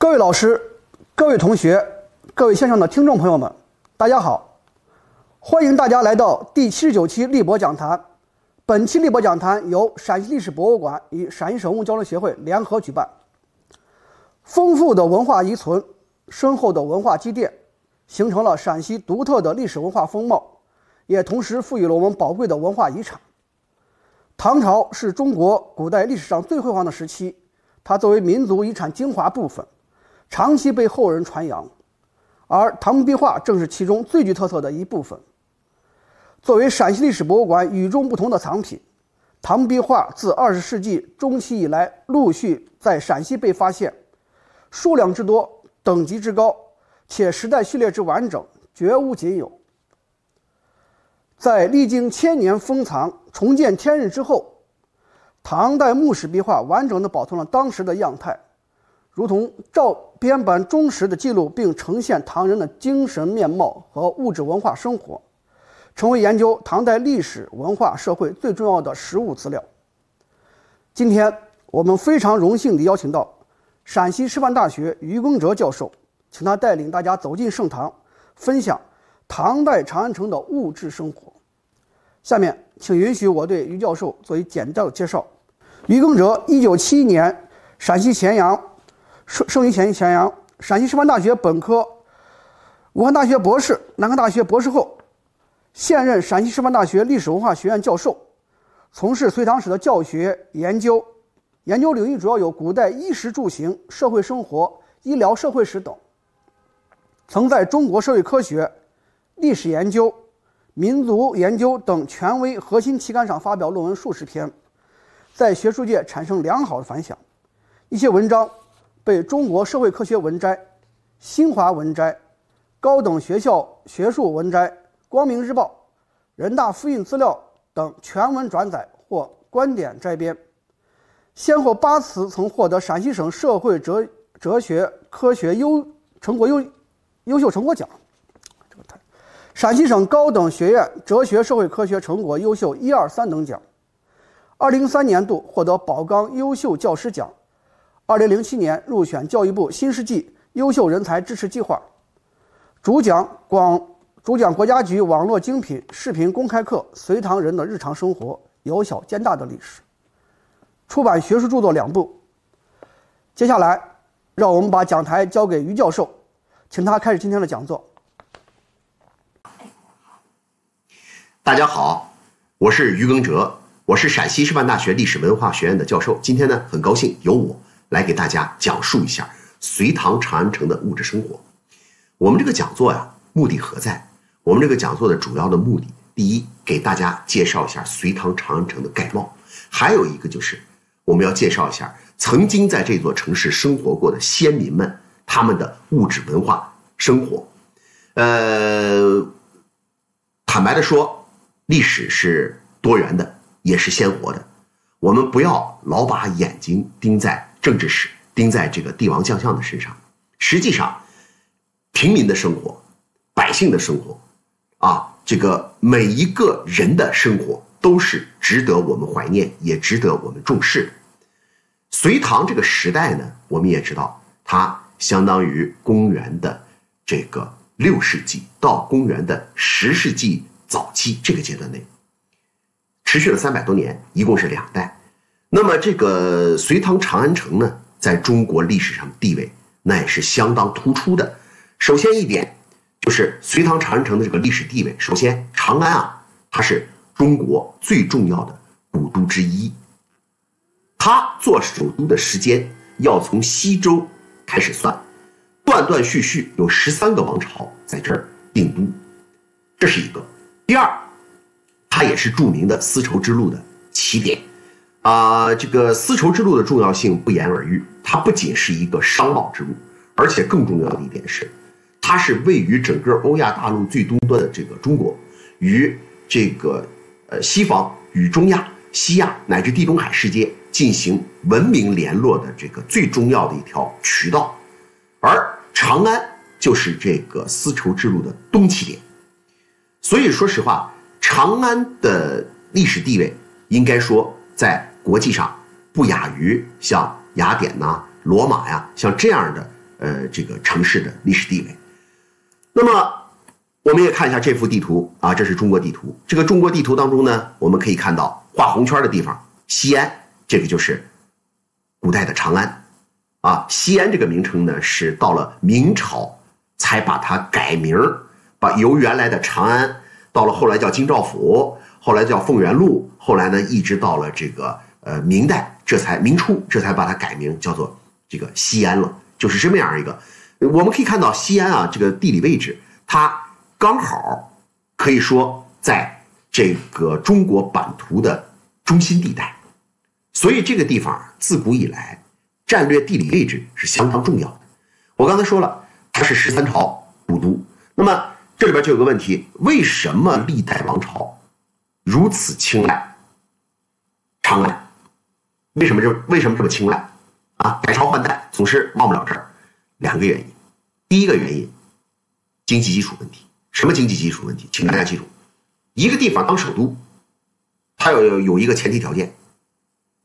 各位老师、各位同学、各位线上的听众朋友们，大家好！欢迎大家来到第七十九期立博讲坛。本期立博讲坛由陕西历史博物馆与陕西省文物交流协会联合举办。丰富的文化遗存、深厚的文化积淀，形成了陕西独特的历史文化风貌，也同时赋予了我们宝贵的文化遗产。唐朝是中国古代历史上最辉煌的时期，它作为民族遗产精华部分。长期被后人传扬，而唐墓壁画正是其中最具特色的一部分。作为陕西历史博物馆与众不同的藏品，唐墓壁画自二十世纪中期以来陆续在陕西被发现，数量之多、等级之高，且时代序列之完整，绝无仅有。在历经千年封藏、重见天日之后，唐代墓室壁画完整地保存了当时的样态。如同照片般忠实的记录并呈现唐人的精神面貌和物质文化生活，成为研究唐代历史文化社会最重要的实物资料。今天我们非常荣幸地邀请到陕西师范大学于耕哲教授，请他带领大家走进盛唐，分享唐代长安城的物质生活。下面，请允许我对于教授做一简要的介绍。于耕哲，一九七一年陕西咸阳。生生于前咸阳，陕西师范大学本科，武汉大学博士，南开大学博士后，现任陕西师范大学历史文化学院教授，从事隋唐史的教学研究，研究领域主要有古代衣食住行、社会生活、医疗社会史等。曾在中国社会科学、历史研究、民族研究等权威核心期刊上发表论文数十篇，在学术界产生良好的反响，一些文章。被中国社会科学文摘、新华文摘、高等学校学术文摘、光明日报、人大复印资料等全文转载或观点摘编，先后八次曾获得陕西省社会哲哲学科学优成果优优秀成果奖，这个太，陕西省高等学院哲学社会科学成果优秀一二三等奖，二零三年度获得宝钢优秀教师奖。二零零七年入选教育部新世纪优秀人才支持计划，主讲广主讲国家局网络精品视频公开课《隋唐人的日常生活：由小见大的历史》，出版学术著作两部。接下来，让我们把讲台交给于教授，请他开始今天的讲座。大家好，我是于耕哲，我是陕西师范大学历史文化学院的教授。今天呢，很高兴有我。来给大家讲述一下隋唐长安城的物质生活。我们这个讲座呀，目的何在？我们这个讲座的主要的目的，第一，给大家介绍一下隋唐长安城的概貌；还有一个就是，我们要介绍一下曾经在这座城市生活过的先民们他们的物质文化生活。呃，坦白的说，历史是多元的，也是鲜活的。我们不要老把眼睛盯在。政治史盯在这个帝王将相的身上，实际上，平民的生活，百姓的生活，啊，这个每一个人的生活都是值得我们怀念，也值得我们重视的。隋唐这个时代呢，我们也知道，它相当于公元的这个六世纪到公元的十世纪早期这个阶段内，持续了三百多年，一共是两代。那么，这个隋唐长安城呢，在中国历史上地位那也是相当突出的。首先一点，就是隋唐长安城的这个历史地位。首先，长安啊，它是中国最重要的古都之一。它做首都的时间要从西周开始算，断断续续有十三个王朝在这儿定都，这是一个。第二，它也是著名的丝绸之路的起点。啊，这个丝绸之路的重要性不言而喻。它不仅是一个商贸之路，而且更重要的一点是，它是位于整个欧亚大陆最东端的这个中国，与这个呃西方、与中亚、西亚乃至地中海世界进行文明联络的这个最重要的一条渠道。而长安就是这个丝绸之路的东起点。所以说实话，长安的历史地位应该说。在国际上不亚于像雅典呐、罗马呀，像这样的呃这个城市的历史地位。那么，我们也看一下这幅地图啊，这是中国地图。这个中国地图当中呢，我们可以看到画红圈的地方，西安，这个就是古代的长安啊。西安这个名称呢，是到了明朝才把它改名把由原来的长安，到了后来叫京兆府，后来叫凤元路，后来呢，一直到了这个呃明代，这才明初这才把它改名叫做这个西安了，就是这么样一个。我们可以看到西安啊，这个地理位置，它刚好可以说在这个中国版图的中心地带，所以这个地方自古以来战略地理位置是相当重要的。我刚才说了，它是十三朝古都，那么这里边就有个问题：为什么历代王朝如此青睐长安？为什么这为什么这么青睐啊？改朝换代总是忘不了这儿。两个原因，第一个原因，经济基础问题。什么经济基础问题？请大家记住，一个地方当首都，它要有有一个前提条件，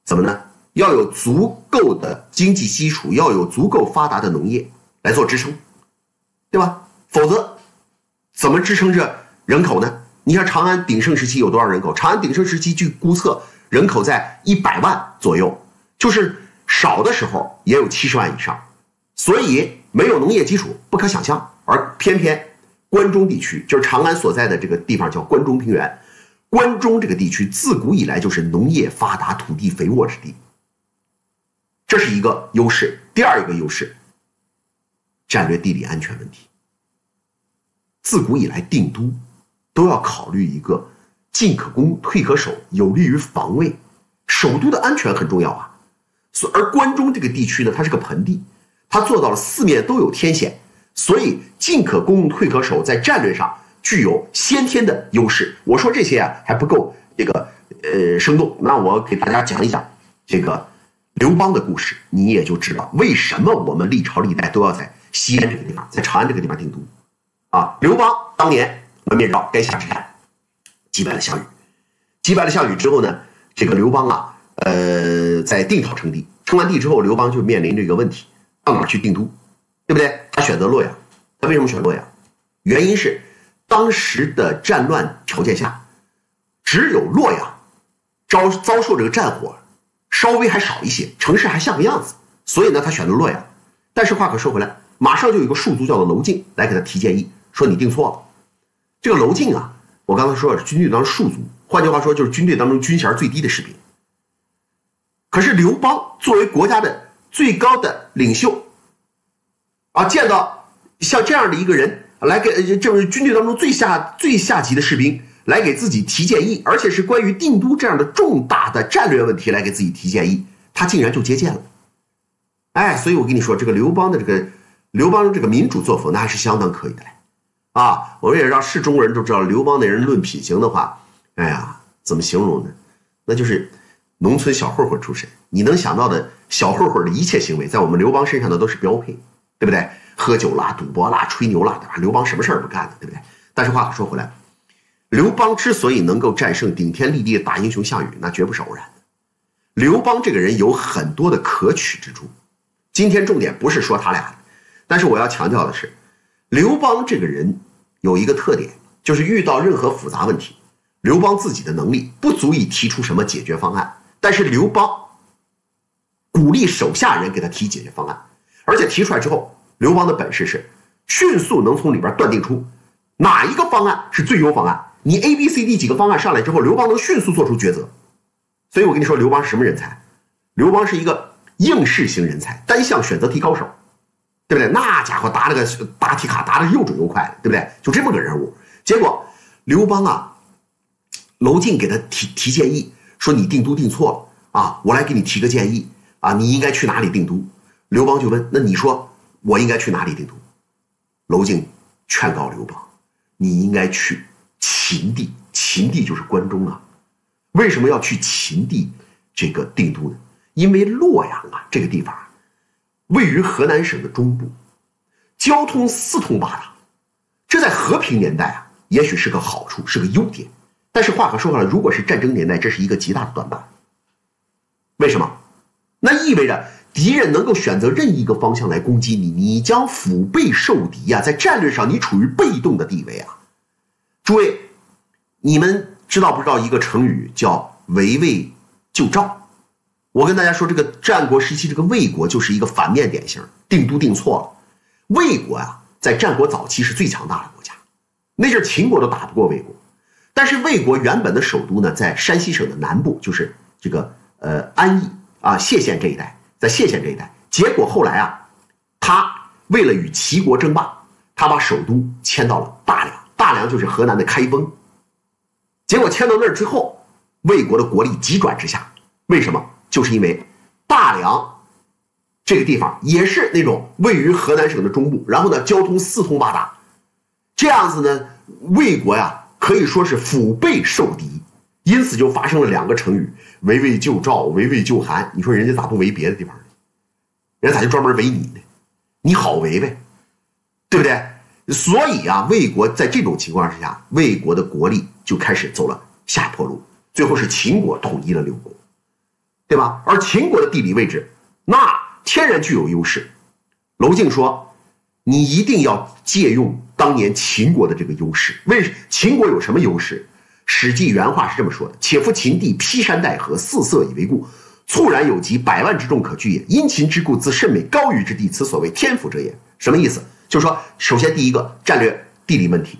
怎么呢？要有足够的经济基础，要有足够发达的农业来做支撑，对吧？否则，怎么支撑着人口呢？你像长安鼎盛时期有多少人口？长安鼎盛时期据估测人口在一百万左右，就是少的时候也有七十万以上。所以没有农业基础不可想象，而偏偏关中地区就是长安所在的这个地方叫关中平原，关中这个地区自古以来就是农业发达、土地肥沃之地，这是一个优势。第二一个优势，战略地理安全问题。自古以来定都都要考虑一个进可攻、退可守，有利于防卫，首都的安全很重要啊。所而关中这个地区呢，它是个盆地。它做到了四面都有天险，所以进可攻，退可守，在战略上具有先天的优势。我说这些啊还不够这个呃生动，那我给大家讲一讲这个刘邦的故事，你也就知道为什么我们历朝历代都要在西安这个地方，在长安这个地方定都。啊，刘邦当年门面绕垓下之战，击败了项羽，击败了项羽之后呢，这个刘邦啊，呃，在定陶称帝，称完帝之后，刘邦就面临着一个问题。到哪去定都，对不对？他选择洛阳。他为什么选洛阳？原因是当时的战乱条件下，只有洛阳遭遭受这个战火稍微还少一些，城市还像个样子。所以呢，他选择洛阳。但是话可说回来，马上就有一个庶族叫做娄敬来给他提建议，说你定错了。这个娄敬啊，我刚才说了是军队当中庶族，换句话说就是军队当中军衔最低的士兵。可是刘邦作为国家的。最高的领袖，啊，见到像这样的一个人来给，这是军队当中最下最下级的士兵来给自己提建议，而且是关于定都这样的重大的战略问题来给自己提建议，他竟然就接见了。哎，所以我跟你说，这个刘邦的这个刘邦这个民主作风，那还是相当可以的嘞。啊，我们也让是中国人都知道，刘邦那人论品行的话，哎呀，怎么形容呢？那就是农村小混混出身。你能想到的小混混的一切行为，在我们刘邦身上的都是标配，对不对？喝酒啦、赌博啦、吹牛啦，对吧？刘邦什么事儿不干的，对不对？但是话说回来，刘邦之所以能够战胜顶天立地的大英雄项羽，那绝不是偶然。刘邦这个人有很多的可取之处，今天重点不是说他俩，但是我要强调的是，刘邦这个人有一个特点，就是遇到任何复杂问题，刘邦自己的能力不足以提出什么解决方案，但是刘邦。鼓励手下人给他提解决方案，而且提出来之后，刘邦的本事是迅速能从里边断定出哪一个方案是最优方案。你 A、B、C、D 几个方案上来之后，刘邦能迅速做出抉择。所以我跟你说，刘邦是什么人才？刘邦是一个应试型人才，单项选择题高手，对不对？那家伙答了个答题卡，答的又准又快，对不对？就这么个人物。结果刘邦啊，娄敬给他提提建议，说你定都定错了啊，我来给你提个建议。啊，你应该去哪里定都？刘邦就问：“那你说我应该去哪里定都？”娄敬劝告刘邦：“你应该去秦地，秦地就是关中啊。为什么要去秦地这个定都呢？因为洛阳啊这个地方位于河南省的中部，交通四通八达，这在和平年代啊也许是个好处，是个优点。但是话可说回来，如果是战争年代，这是一个极大的短板。为什么？”那意味着敌人能够选择任意一个方向来攻击你，你将腹背受敌呀，在战略上你处于被动的地位啊。诸位，你们知道不知道一个成语叫围魏救赵？我跟大家说，这个战国时期这个魏国就是一个反面典型，定都定错了。魏国呀，在战国早期是最强大的国家，那阵秦国都打不过魏国。但是魏国原本的首都呢，在山西省的南部，就是这个呃安邑啊谢县这一带。在谢县这一带，结果后来啊，他为了与齐国争霸，他把首都迁到了大梁。大梁就是河南的开封。结果迁到那儿之后，魏国的国力急转直下。为什么？就是因为大梁这个地方也是那种位于河南省的中部，然后呢，交通四通八达，这样子呢，魏国呀可以说是腹背受敌。因此就发生了两个成语：围魏救赵、围魏救韩。你说人家咋不围别的地方呢？人家咋就专门围你呢？你好围呗，对不对？所以啊，魏国在这种情况之下，魏国的国力就开始走了下坡路。最后是秦国统一了六国，对吧？而秦国的地理位置那天然具有优势。娄敬说：“你一定要借用当年秦国的这个优势。为秦国有什么优势？”《史记》原话是这么说的：“且夫秦地披山戴河，四色以为固，猝然有疾，百万之众可惧也。因秦之故，自甚美高于之地，此所谓天府者也。”什么意思？就是说，首先第一个战略地理问题，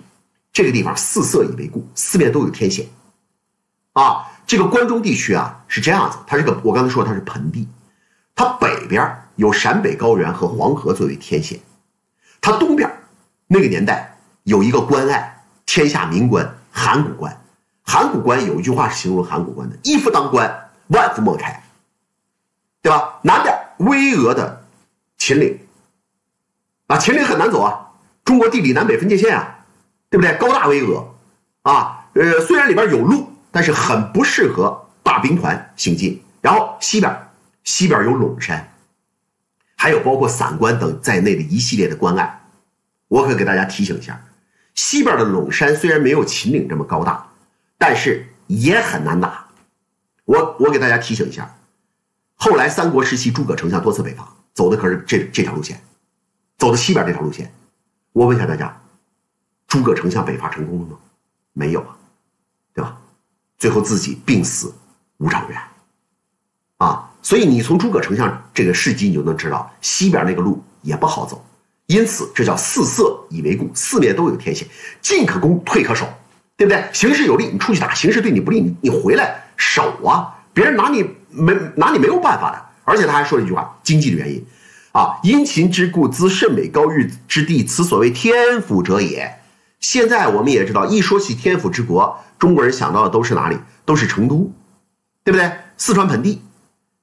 这个地方四色以为固，四面都有天险。啊，这个关中地区啊是这样子，它是个我刚才说它是盆地，它北边有陕北高原和黄河作为天险，它东边那个年代有一个关隘，天下名关函谷关。函谷关有一句话是形容函谷关的：“一夫当关，万夫莫开。”对吧？南边巍峨的秦岭，啊，秦岭很难走啊，中国地理南北分界线啊，对不对？高大巍峨，啊，呃，虽然里边有路，但是很不适合大兵团行进。然后西边，西边有陇山，还有包括散关等在内的一系列的关隘。我可给大家提醒一下，西边的陇山虽然没有秦岭这么高大。但是也很难打，我我给大家提醒一下，后来三国时期诸葛丞相多次北伐，走的可是这这条路线，走的西边这条路线。我问一下大家，诸葛丞相北伐成功了吗？没有啊，对吧？最后自己病死五丈原，啊，所以你从诸葛丞相这个事迹你就能知道，西边那个路也不好走，因此这叫四色以为固，四面都有天险，进可攻，退可守。对不对？形势有利，你出去打；形势对你不利，你你回来守啊！别人拿你没拿你没有办法的。而且他还说了一句话：经济的原因，啊，殷勤之故，兹甚美高玉之地，此所谓天府者也。现在我们也知道，一说起天府之国，中国人想到的都是哪里？都是成都，对不对？四川盆地。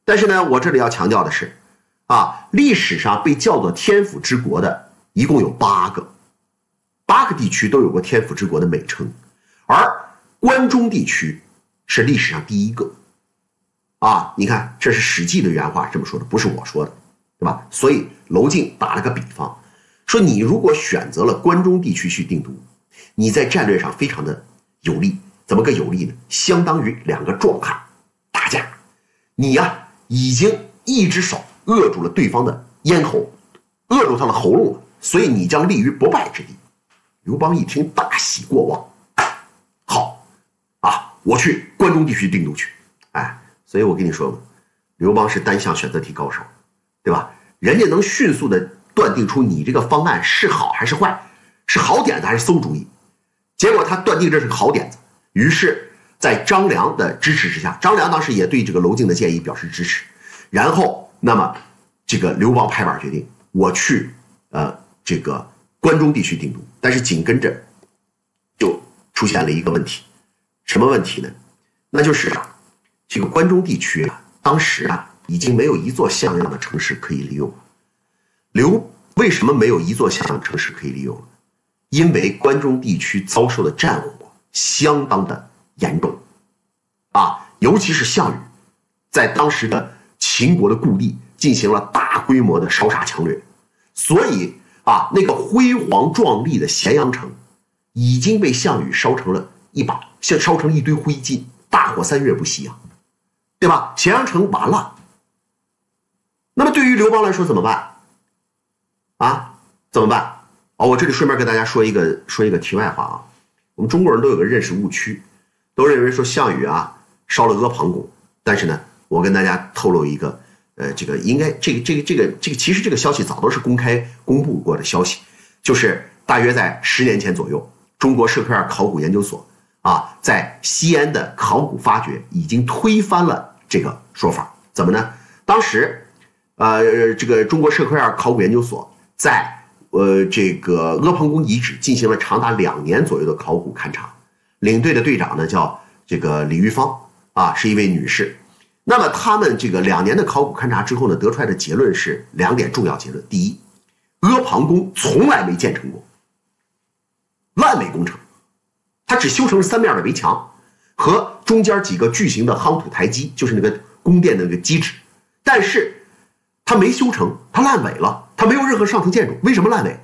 但是呢，我这里要强调的是，啊，历史上被叫做天府之国的一共有八个，八个地区都有过天府之国的美称。而关中地区是历史上第一个，啊，你看，这是《史记》的原话这么说的，不是我说的，对吧？所以娄敬打了个比方，说你如果选择了关中地区去定都，你在战略上非常的有利。怎么个有利呢？相当于两个壮汉打架，你呀已经一只手扼住了对方的咽喉，扼住他的喉咙了，所以你将立于不败之地。刘邦一听，大喜过望。好，啊我去关中地区定都去，哎，所以我跟你说刘邦是单项选择题高手，对吧？人家能迅速的断定出你这个方案是好还是坏，是好点子还是馊主意。结果他断定这是个好点子，于是，在张良的支持之下，张良当时也对这个娄敬的建议表示支持。然后，那么这个刘邦拍板决定，我去呃这个关中地区定都，但是紧跟着就出现了一个问题。什么问题呢？那就是，这个关中地区啊，当时啊已经没有一座像样的城市可以利用了。刘为什么没有一座像样城市可以利用了？因为关中地区遭受的战火相当的严重，啊，尤其是项羽在当时的秦国的故地进行了大规模的烧杀抢掠，所以啊，那个辉煌壮丽的咸阳城已经被项羽烧成了。一把像烧成一堆灰烬，大火三月不息啊，对吧？咸阳城完了，那么对于刘邦来说怎么办？啊，怎么办？哦，我这里顺便跟大家说一个说一个题外话啊。我们中国人都有个认识误区，都认为说项羽啊烧了阿房宫，但是呢，我跟大家透露一个，呃，这个应该这个这个这个这个其实这个消息早都是公开公布过的消息，就是大约在十年前左右，中国社科院考古研究所啊在西安的考古发掘已经推翻了这个说法。怎么呢？当时，呃，这个中国社科院考古研究所在。呃，这个阿房宫遗址进行了长达两年左右的考古勘察，领队的队长呢叫这个李玉芳啊，是一位女士。那么他们这个两年的考古勘察之后呢，得出来的结论是两点重要结论：第一，阿房宫从来没建成过，烂尾工程，它只修成了三面的围墙和中间几个巨型的夯土台基，就是那个宫殿的那个基址，但是它没修成，它烂尾了。它没有任何上层建筑，为什么烂尾？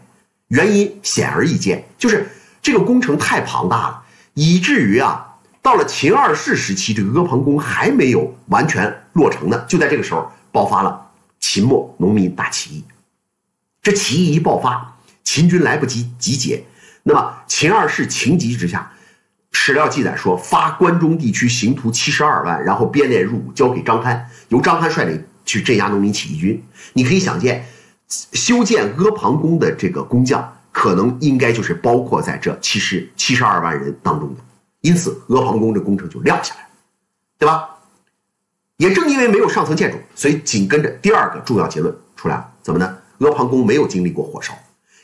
原因显而易见，就是这个工程太庞大了，以至于啊，到了秦二世时期，这个阿房宫还没有完全落成呢。就在这个时候，爆发了秦末农民大起义。这起义一爆发，秦军来不及集结，那么秦二世情急之下，史料记载说，发关中地区刑徒七十二万，然后编练入伍，交给张邯，由张邯率领去镇压农民起义军。你可以想见。修建阿房宫的这个工匠，可能应该就是包括在这七十七十二万人当中的，因此阿房宫这工程就撂下来了，对吧？也正因为没有上层建筑，所以紧跟着第二个重要结论出来了，怎么呢？阿房宫没有经历过火烧，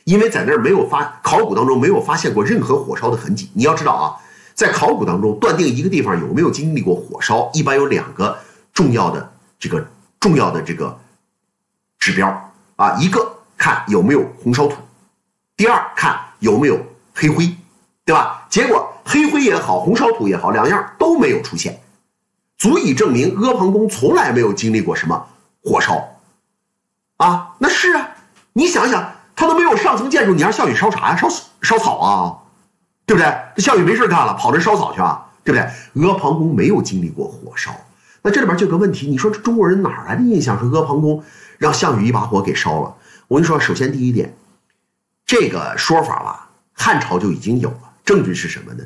因为在那儿没有发考古当中没有发现过任何火烧的痕迹。你要知道啊，在考古当中断定一个地方有没有经历过火烧，一般有两个重要的这个重要的这个指标。啊，一个看有没有红烧土，第二看有没有黑灰，对吧？结果黑灰也好，红烧土也好，两样都没有出现，足以证明阿房宫从来没有经历过什么火烧。啊，那是啊，你想想，他都没有上层建筑，你让项羽烧啥呀？烧烧草啊，对不对？这项羽没事干了，跑这烧草去啊，对不对？阿房宫没有经历过火烧，那这里边就有个问题，你说这中国人哪来的印象说阿房宫？让项羽一把火给烧了。我跟你说，首先第一点，这个说法吧，汉朝就已经有了。证据是什么呢？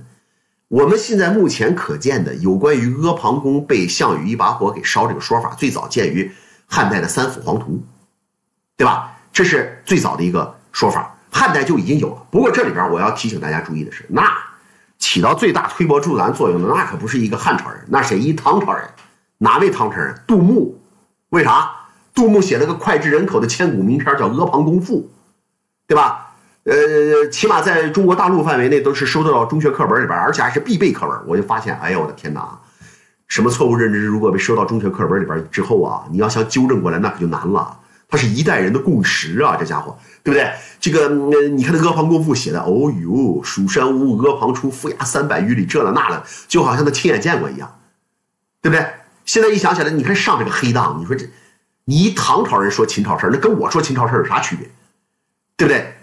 我们现在目前可见的有关于阿房宫被项羽一把火给烧这个说法，最早见于汉代的《三辅黄图》，对吧？这是最早的一个说法，汉代就已经有了。不过这里边我要提醒大家注意的是，那起到最大推波助澜作用的，那可不是一个汉朝人，那谁？一唐朝人。哪位唐朝人？杜牧。为啥？杜牧写了个脍炙人口的千古名篇，叫《阿房宫赋》，对吧？呃，起码在中国大陆范围内都是收到中学课本里边，而且还是必备课文。我就发现，哎呦我的天哪！什么错误认知如果被收到中学课本里边之后啊，你要想纠正过来，那可就难了。它是一代人的共识啊，这家伙，对不对？这个，你看那《阿房宫赋》写的，哦呦，蜀山无阿房出，富衙三百余里，这了那了，就好像他亲眼见过一样，对不对？现在一想起来，你看上这个黑当，你说这。你唐朝人说秦朝事儿，那跟我说秦朝事儿有啥区别？对不对？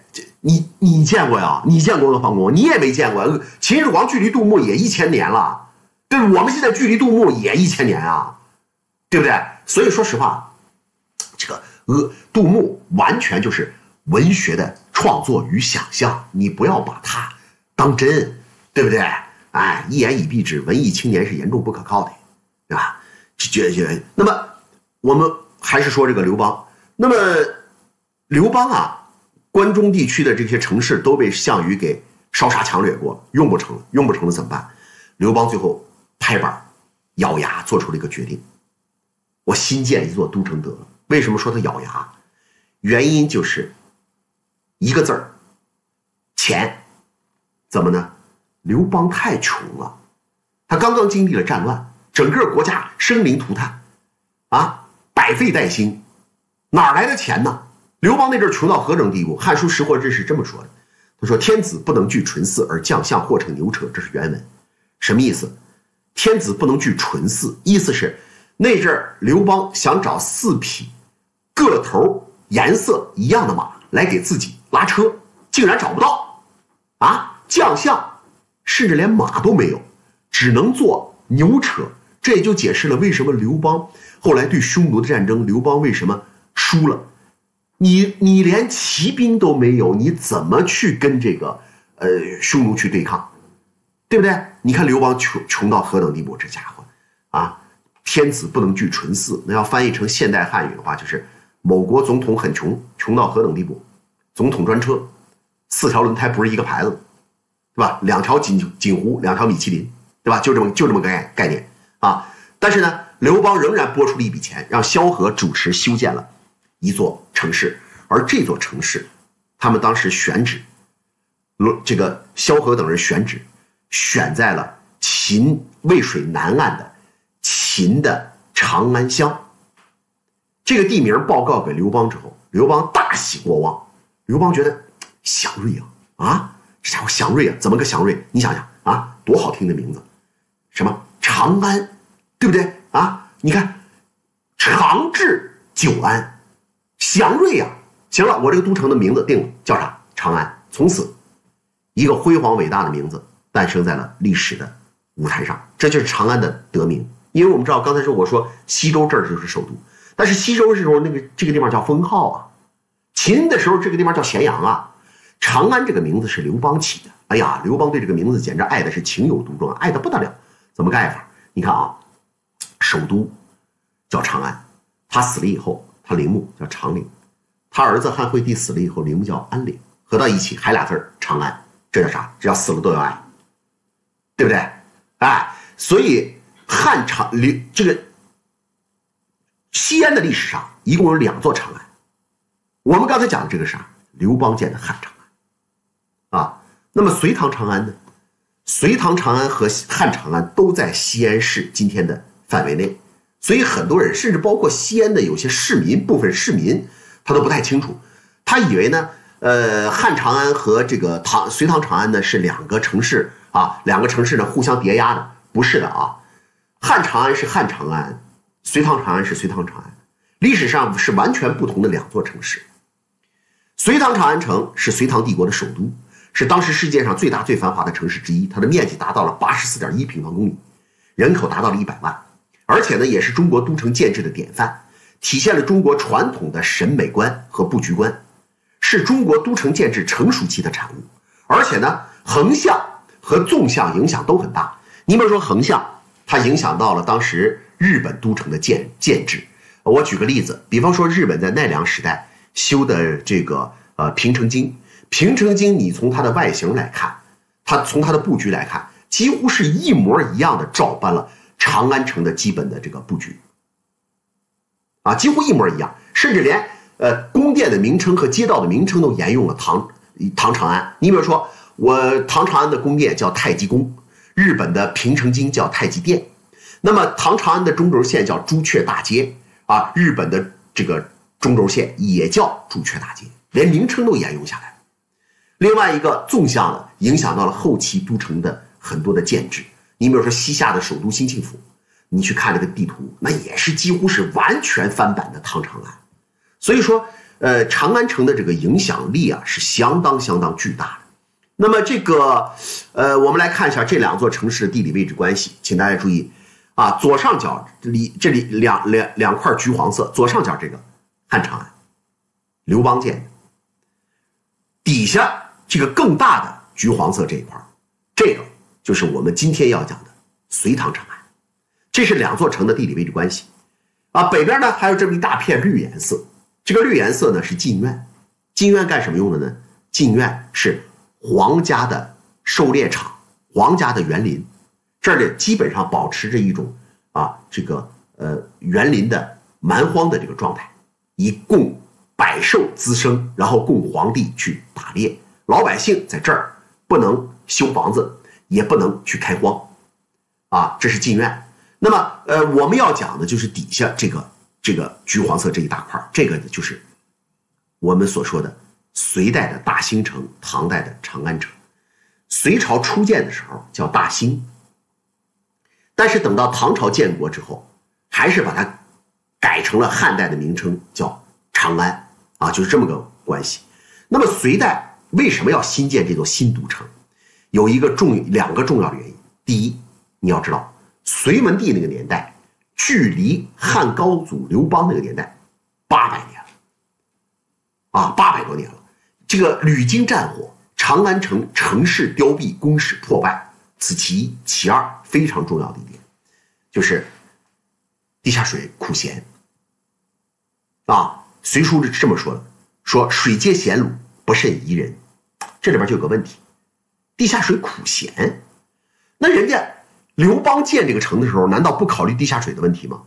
你你见过呀？你见过阿房宫？你也没见过。秦始皇距离杜牧也一千年了，对我们现在距离杜牧也一千年啊，对不对？所以说实话，这个呃，杜牧完全就是文学的创作与想象，你不要把它当真，对不对？哎，一言以蔽之，文艺青年是严重不可靠的，对吧？这这那么我们。还是说这个刘邦，那么刘邦啊，关中地区的这些城市都被项羽给烧杀抢掠过，用不成了，用不成了怎么办？刘邦最后拍板，咬牙做出了一个决定，我新建一座都城得了。为什么说他咬牙？原因就是一个字儿，钱。怎么呢？刘邦太穷了，他刚刚经历了战乱，整个国家生灵涂炭，啊。百废待兴，哪来的钱呢？刘邦那阵穷到何种地步？《汉书·识货志》是这么说的：“他说天子不能具纯祀而将相或乘牛车。”这是原文，什么意思？天子不能具纯祀，意思是那阵刘邦想找四匹个头颜色一样的马来给自己拉车，竟然找不到啊！将相甚至连马都没有，只能坐牛车。这也就解释了为什么刘邦。后来对匈奴的战争，刘邦为什么输了，你你连骑兵都没有，你怎么去跟这个呃匈奴去对抗，对不对？你看刘邦穷穷到何等地步，这家伙啊，天子不能惧纯嗣，那要翻译成现代汉语的话，就是某国总统很穷，穷到何等地步？总统专车，四条轮胎不是一个牌子，对吧？两条锦锦湖，两条米其林，对吧？就这么就这么个概概念啊。但是呢，刘邦仍然拨出了一笔钱，让萧何主持修建了一座城市，而这座城市，他们当时选址，这个萧何等人选址，选在了秦渭水南岸的秦的长安乡。这个地名报告给刘邦之后，刘邦大喜过望。刘邦觉得祥瑞啊啊，这家伙祥瑞啊，怎么个祥瑞？你想想啊，多好听的名字，什么长安？对不对啊？你看，长治久安，祥瑞呀！行了，我这个都城的名字定了，叫啥？长安。从此，一个辉煌伟大的名字诞生在了历史的舞台上，这就是长安的得名。因为我们知道，刚才说我说西周这儿就是首都，但是西周的时候那个这个地方叫封号啊，秦的时候这个地方叫咸阳啊。长安这个名字是刘邦起的。哎呀，刘邦对这个名字简直爱的是情有独钟，爱的不得了。怎么个爱法？你看啊。首都叫长安，他死了以后，他陵墓叫长陵。他儿子汉惠帝死了以后，陵墓叫安陵，合到一起还俩字儿长安。这叫啥？这叫死了都要爱，对不对？哎，所以汉长刘这个西安的历史上一共有两座长安。我们刚才讲的这个啥？刘邦建的汉长安啊。那么隋唐长安呢？隋唐长安和汉长安都在西安市今天的。范围内，所以很多人甚至包括西安的有些市民，部分市民他都不太清楚，他以为呢，呃，汉长安和这个唐隋唐长安呢是两个城市啊，两个城市呢互相叠压的，不是的啊，汉长安是汉长安，隋唐长安是隋唐长安，历史上是完全不同的两座城市。隋唐长安城是隋唐帝国的首都，是当时世界上最大最繁华的城市之一，它的面积达到了八十四点一平方公里，人口达到了一百万。而且呢，也是中国都城建制的典范，体现了中国传统的审美观和布局观，是中国都城建制成熟期的产物。而且呢，横向和纵向影响都很大。你比如说横向，它影响到了当时日本都城的建建制。我举个例子，比方说日本在奈良时代修的这个呃平城京，平城京你从它的外形来看，它从它的布局来看，几乎是一模一样的照搬了。长安城的基本的这个布局，啊，几乎一模一样，甚至连呃宫殿的名称和街道的名称都沿用了唐唐长安。你比如说，我唐长安的宫殿叫太极宫，日本的平城京叫太极殿，那么唐长安的中轴线叫朱雀大街啊，日本的这个中轴线也叫朱雀大街，连名称都沿用下来。另外一个纵向的，影响到了后期都城的很多的建制。你比如说西夏的首都兴庆府，你去看这个地图，那也是几乎是完全翻版的唐长安。所以说，呃，长安城的这个影响力啊是相当相当巨大的。那么这个，呃，我们来看一下这两座城市的地理位置关系，请大家注意啊，左上角这里这里两两两块橘黄色，左上角这个汉长安，刘邦建的，底下这个更大的橘黄色这一块，这个。就是我们今天要讲的隋唐长安，这是两座城的地理位置关系，啊，北边呢还有这么一大片绿颜色，这个绿颜色呢是禁苑，禁苑干什么用的呢？禁苑是皇家的狩猎场，皇家的园林，这儿呢基本上保持着一种啊这个呃园林的蛮荒的这个状态，以供百兽滋生，然后供皇帝去打猎，老百姓在这儿不能修房子。也不能去开荒，啊，这是禁苑。那么，呃，我们要讲的就是底下这个这个橘黄色这一大块这个就是我们所说的隋代的大兴城，唐代的长安城。隋朝初建的时候叫大兴，但是等到唐朝建国之后，还是把它改成了汉代的名称叫长安，啊，就是这么个关系。那么隋代为什么要新建这座新都城？有一个重两个重要的原因。第一，你要知道，隋文帝那个年代，距离汉高祖刘邦那个年代八百年了，啊，八百多年了。这个屡经战火，长安城城市凋敝，宫室破败，此其一。其二，非常重要的一点，就是地下水苦咸。啊，《隋书》是这么说的：说水皆咸卤，不甚宜人。这里边就有个问题，地下水苦咸。那人家刘邦建这个城的时候，难道不考虑地下水的问题吗？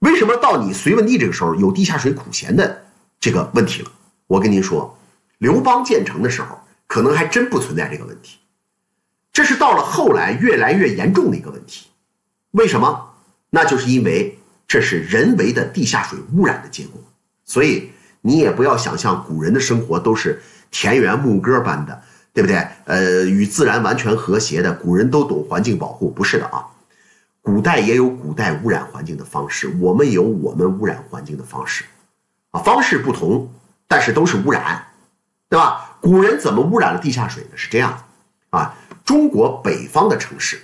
为什么到你隋文帝这个时候有地下水苦咸的这个问题了？我跟您说，刘邦建成的时候，可能还真不存在这个问题。这是到了后来越来越严重的一个问题。为什么？那就是因为这是人为的地下水污染的结果。所以你也不要想象古人的生活都是田园牧歌般的，对不对？呃，与自然完全和谐的，古人都懂环境保护，不是的啊。古代也有古代污染环境的方式，我们有我们污染环境的方式，啊，方式不同，但是都是污染，对吧？古人怎么污染了地下水呢？是这样，啊，中国北方的城市，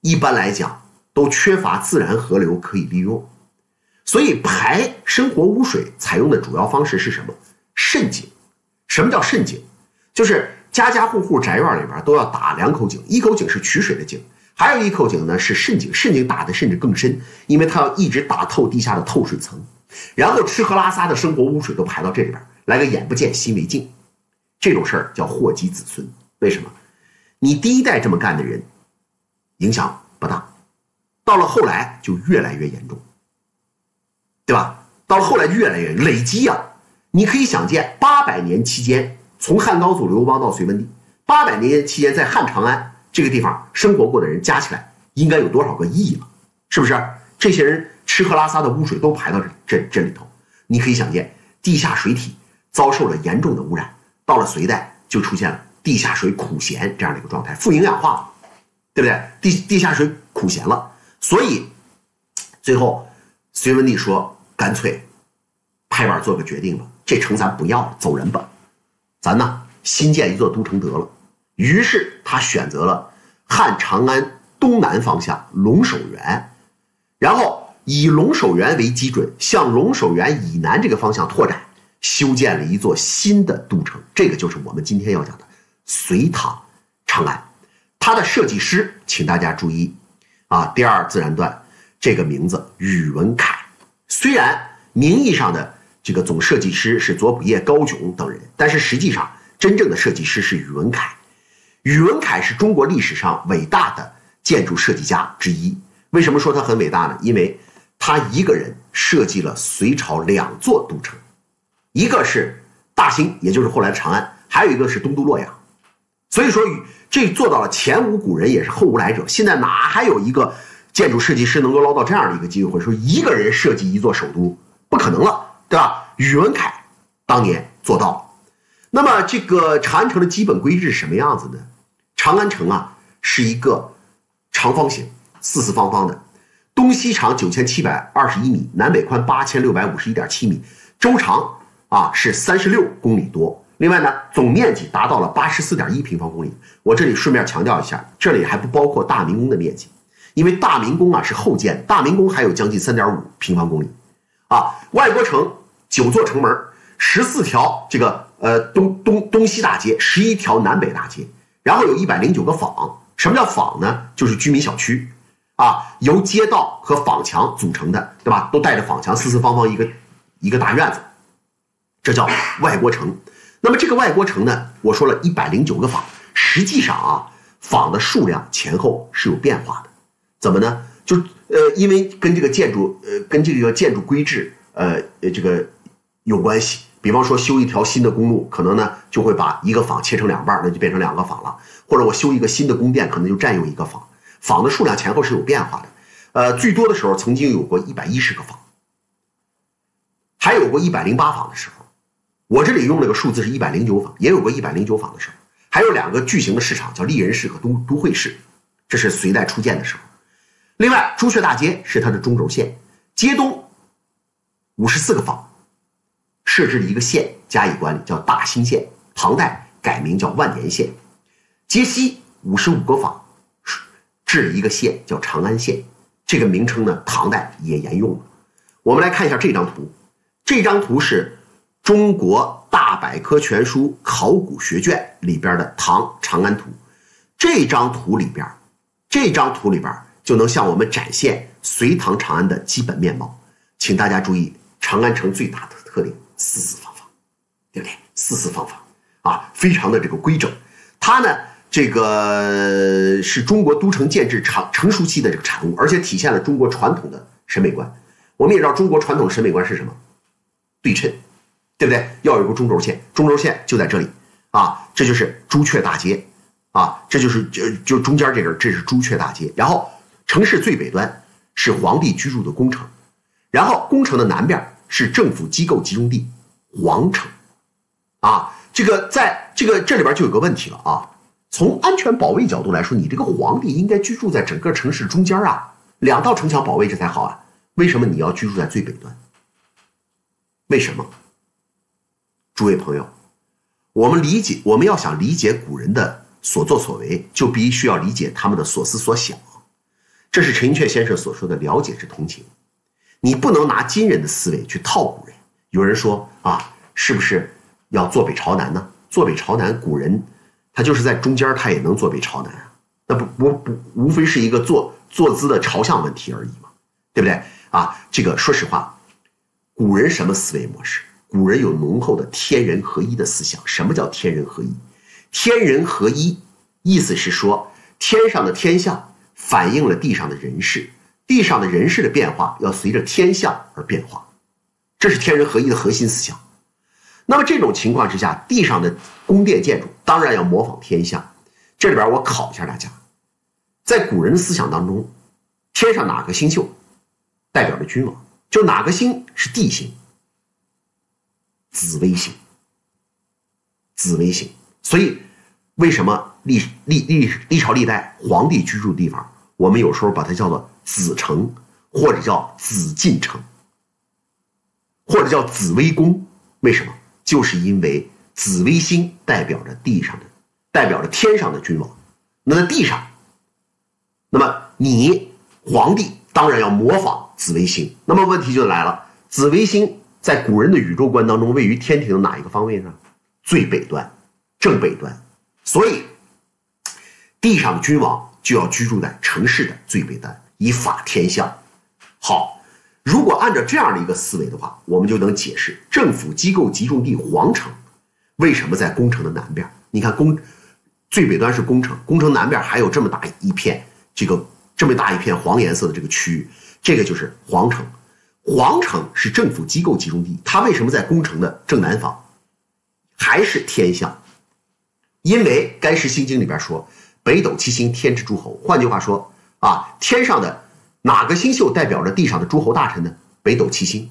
一般来讲都缺乏自然河流可以利用，所以排生活污水采用的主要方式是什么？渗井。什么叫渗井？就是家家户户宅院里边都要打两口井，一口井是取水的井。还有一口井呢，是渗井，渗井打的甚至更深，因为它要一直打透地下的透水层，然后吃喝拉撒的生活污水都排到这里边来个眼不见心为净，这种事儿叫祸及子孙。为什么？你第一代这么干的人，影响不大，到了后来就越来越严重，对吧？到了后来越来越累积啊！你可以想见，八百年期间，从汉高祖刘邦到隋文帝，八百年期间在汉长安。这个地方生活过的人加起来应该有多少个亿了？是不是？这些人吃喝拉撒的污水都排到这这这里头，你可以想见，地下水体遭受了严重的污染。到了隋代，就出现了地下水苦咸这样的一个状态，富营养化了，对不对？地地下水苦咸了，所以最后隋文帝说：“干脆拍板做个决定吧，这城咱不要了，走人吧，咱呢新建一座都城得了。”于是他选择了汉长安东南方向龙首原，然后以龙首原为基准，向龙首原以南这个方向拓展，修建了一座新的都城。这个就是我们今天要讲的隋唐长安。它的设计师，请大家注意啊，第二自然段这个名字宇文恺。虽然名义上的这个总设计师是左仆射高炯等人，但是实际上真正的设计师是宇文恺。宇文恺是中国历史上伟大的建筑设计家之一。为什么说他很伟大呢？因为他一个人设计了隋朝两座都城，一个是大兴，也就是后来的长安；还有一个是东都洛阳。所以说，这做到了前无古人，也是后无来者。现在哪还有一个建筑设计师能够捞到这样的一个机会，说一个人设计一座首都，不可能了，对吧？宇文恺当年做到了。那么，这个长安城的基本规制是什么样子呢？长安城啊，是一个长方形，四四方方的，东西长九千七百二十一米，南北宽八千六百五十一点七米，周长啊是三十六公里多。另外呢，总面积达到了八十四点一平方公里。我这里顺便强调一下，这里还不包括大明宫的面积，因为大明宫啊是后建，大明宫还有将近三点五平方公里。啊，外国城九座城门，十四条这个呃东东东西大街，十一条南北大街。然后有一百零九个坊，什么叫坊呢？就是居民小区，啊，由街道和坊墙组成的，对吧？都带着坊墙，四四方方一个一个大院子，这叫外国城。那么这个外国城呢，我说了一百零九个坊，实际上啊，坊的数量前后是有变化的。怎么呢？就呃，因为跟这个建筑呃，跟这个建筑规制呃呃这个有关系。比方说修一条新的公路，可能呢就会把一个坊切成两半，那就变成两个坊了。或者我修一个新的宫殿，可能就占用一个坊。坊的数量前后是有变化的，呃，最多的时候曾经有过一百一十个坊，还有过一百零八坊的时候。我这里用了个数字是一百零九坊，也有过一百零九坊的时候。还有两个巨型的市场，叫丽人市和都都会市，这是隋代初建的时候。另外，朱雀大街是它的中轴线，街东五十四个坊。设置了一个县加以管理，叫大兴县。唐代改名叫万年县。街西五十五个坊，治了一个县叫长安县。这个名称呢，唐代也沿用了。我们来看一下这张图，这张图是中国大百科全书考古学卷里边的唐长安图，这张图里边，这张图里边就能向我们展现隋唐长安的基本面貌。请大家注意，长安城最大的特点四四方方，对不对？四四方方啊，非常的这个规整。它呢，这个是中国都城建制长成熟期的这个产物，而且体现了中国传统的审美观。我们也知道，中国传统审美观是什么？对称。对不对？要有个中轴线，中轴线就在这里啊，这就是朱雀大街啊，这就是就就中间这根，这是朱雀大街。然后城市最北端是皇帝居住的宫城，然后宫城的南边是政府机构集中地皇城啊。这个在这个这里边就有个问题了啊，从安全保卫角度来说，你这个皇帝应该居住在整个城市中间啊，两道城墙保卫着才好啊。为什么你要居住在最北端？为什么？诸位朋友，我们理解，我们要想理解古人的所作所为，就必须要理解他们的所思所想。这是陈寅恪先生所说的“了解之同情”。你不能拿今人的思维去套古人。有人说啊，是不是要坐北朝南呢？坐北朝南，古人他就是在中间，他也能坐北朝南啊。那不不不，无非是一个坐坐姿的朝向问题而已嘛，对不对啊？这个说实话，古人什么思维模式？古人有浓厚的天人合一的思想。什么叫天人合一？天人合一，意思是说，天上的天象反映了地上的人事，地上的人事的变化要随着天象而变化，这是天人合一的核心思想。那么这种情况之下，地上的宫殿建筑当然要模仿天象。这里边我考一下大家，在古人的思想当中，天上哪个星宿代表着君王？就哪个星是地星？紫微星，紫微星，所以为什么历历历历朝历代皇帝居住的地方，我们有时候把它叫做紫城，或者叫紫禁城，或者叫紫微宫？为什么？就是因为紫微星代表着地上的，代表着天上的君王。那在地上，那么你皇帝当然要模仿紫微星。那么问题就来了，紫微星。在古人的宇宙观当中，位于天庭的哪一个方位呢？最北端，正北端。所以，地上的君王就要居住在城市的最北端，以法天象。好，如果按照这样的一个思维的话，我们就能解释政府机构集中地皇城为什么在宫城的南边。你看，宫最北端是宫城，宫城南边还有这么大一片，这个这么大一片黄颜色的这个区域，这个就是皇城。皇城是政府机构集中地，它为什么在宫城的正南方？还是天象？因为《该石心经》里边说“北斗七星，天之诸侯”。换句话说啊，天上的哪个星宿代表着地上的诸侯大臣呢？北斗七星，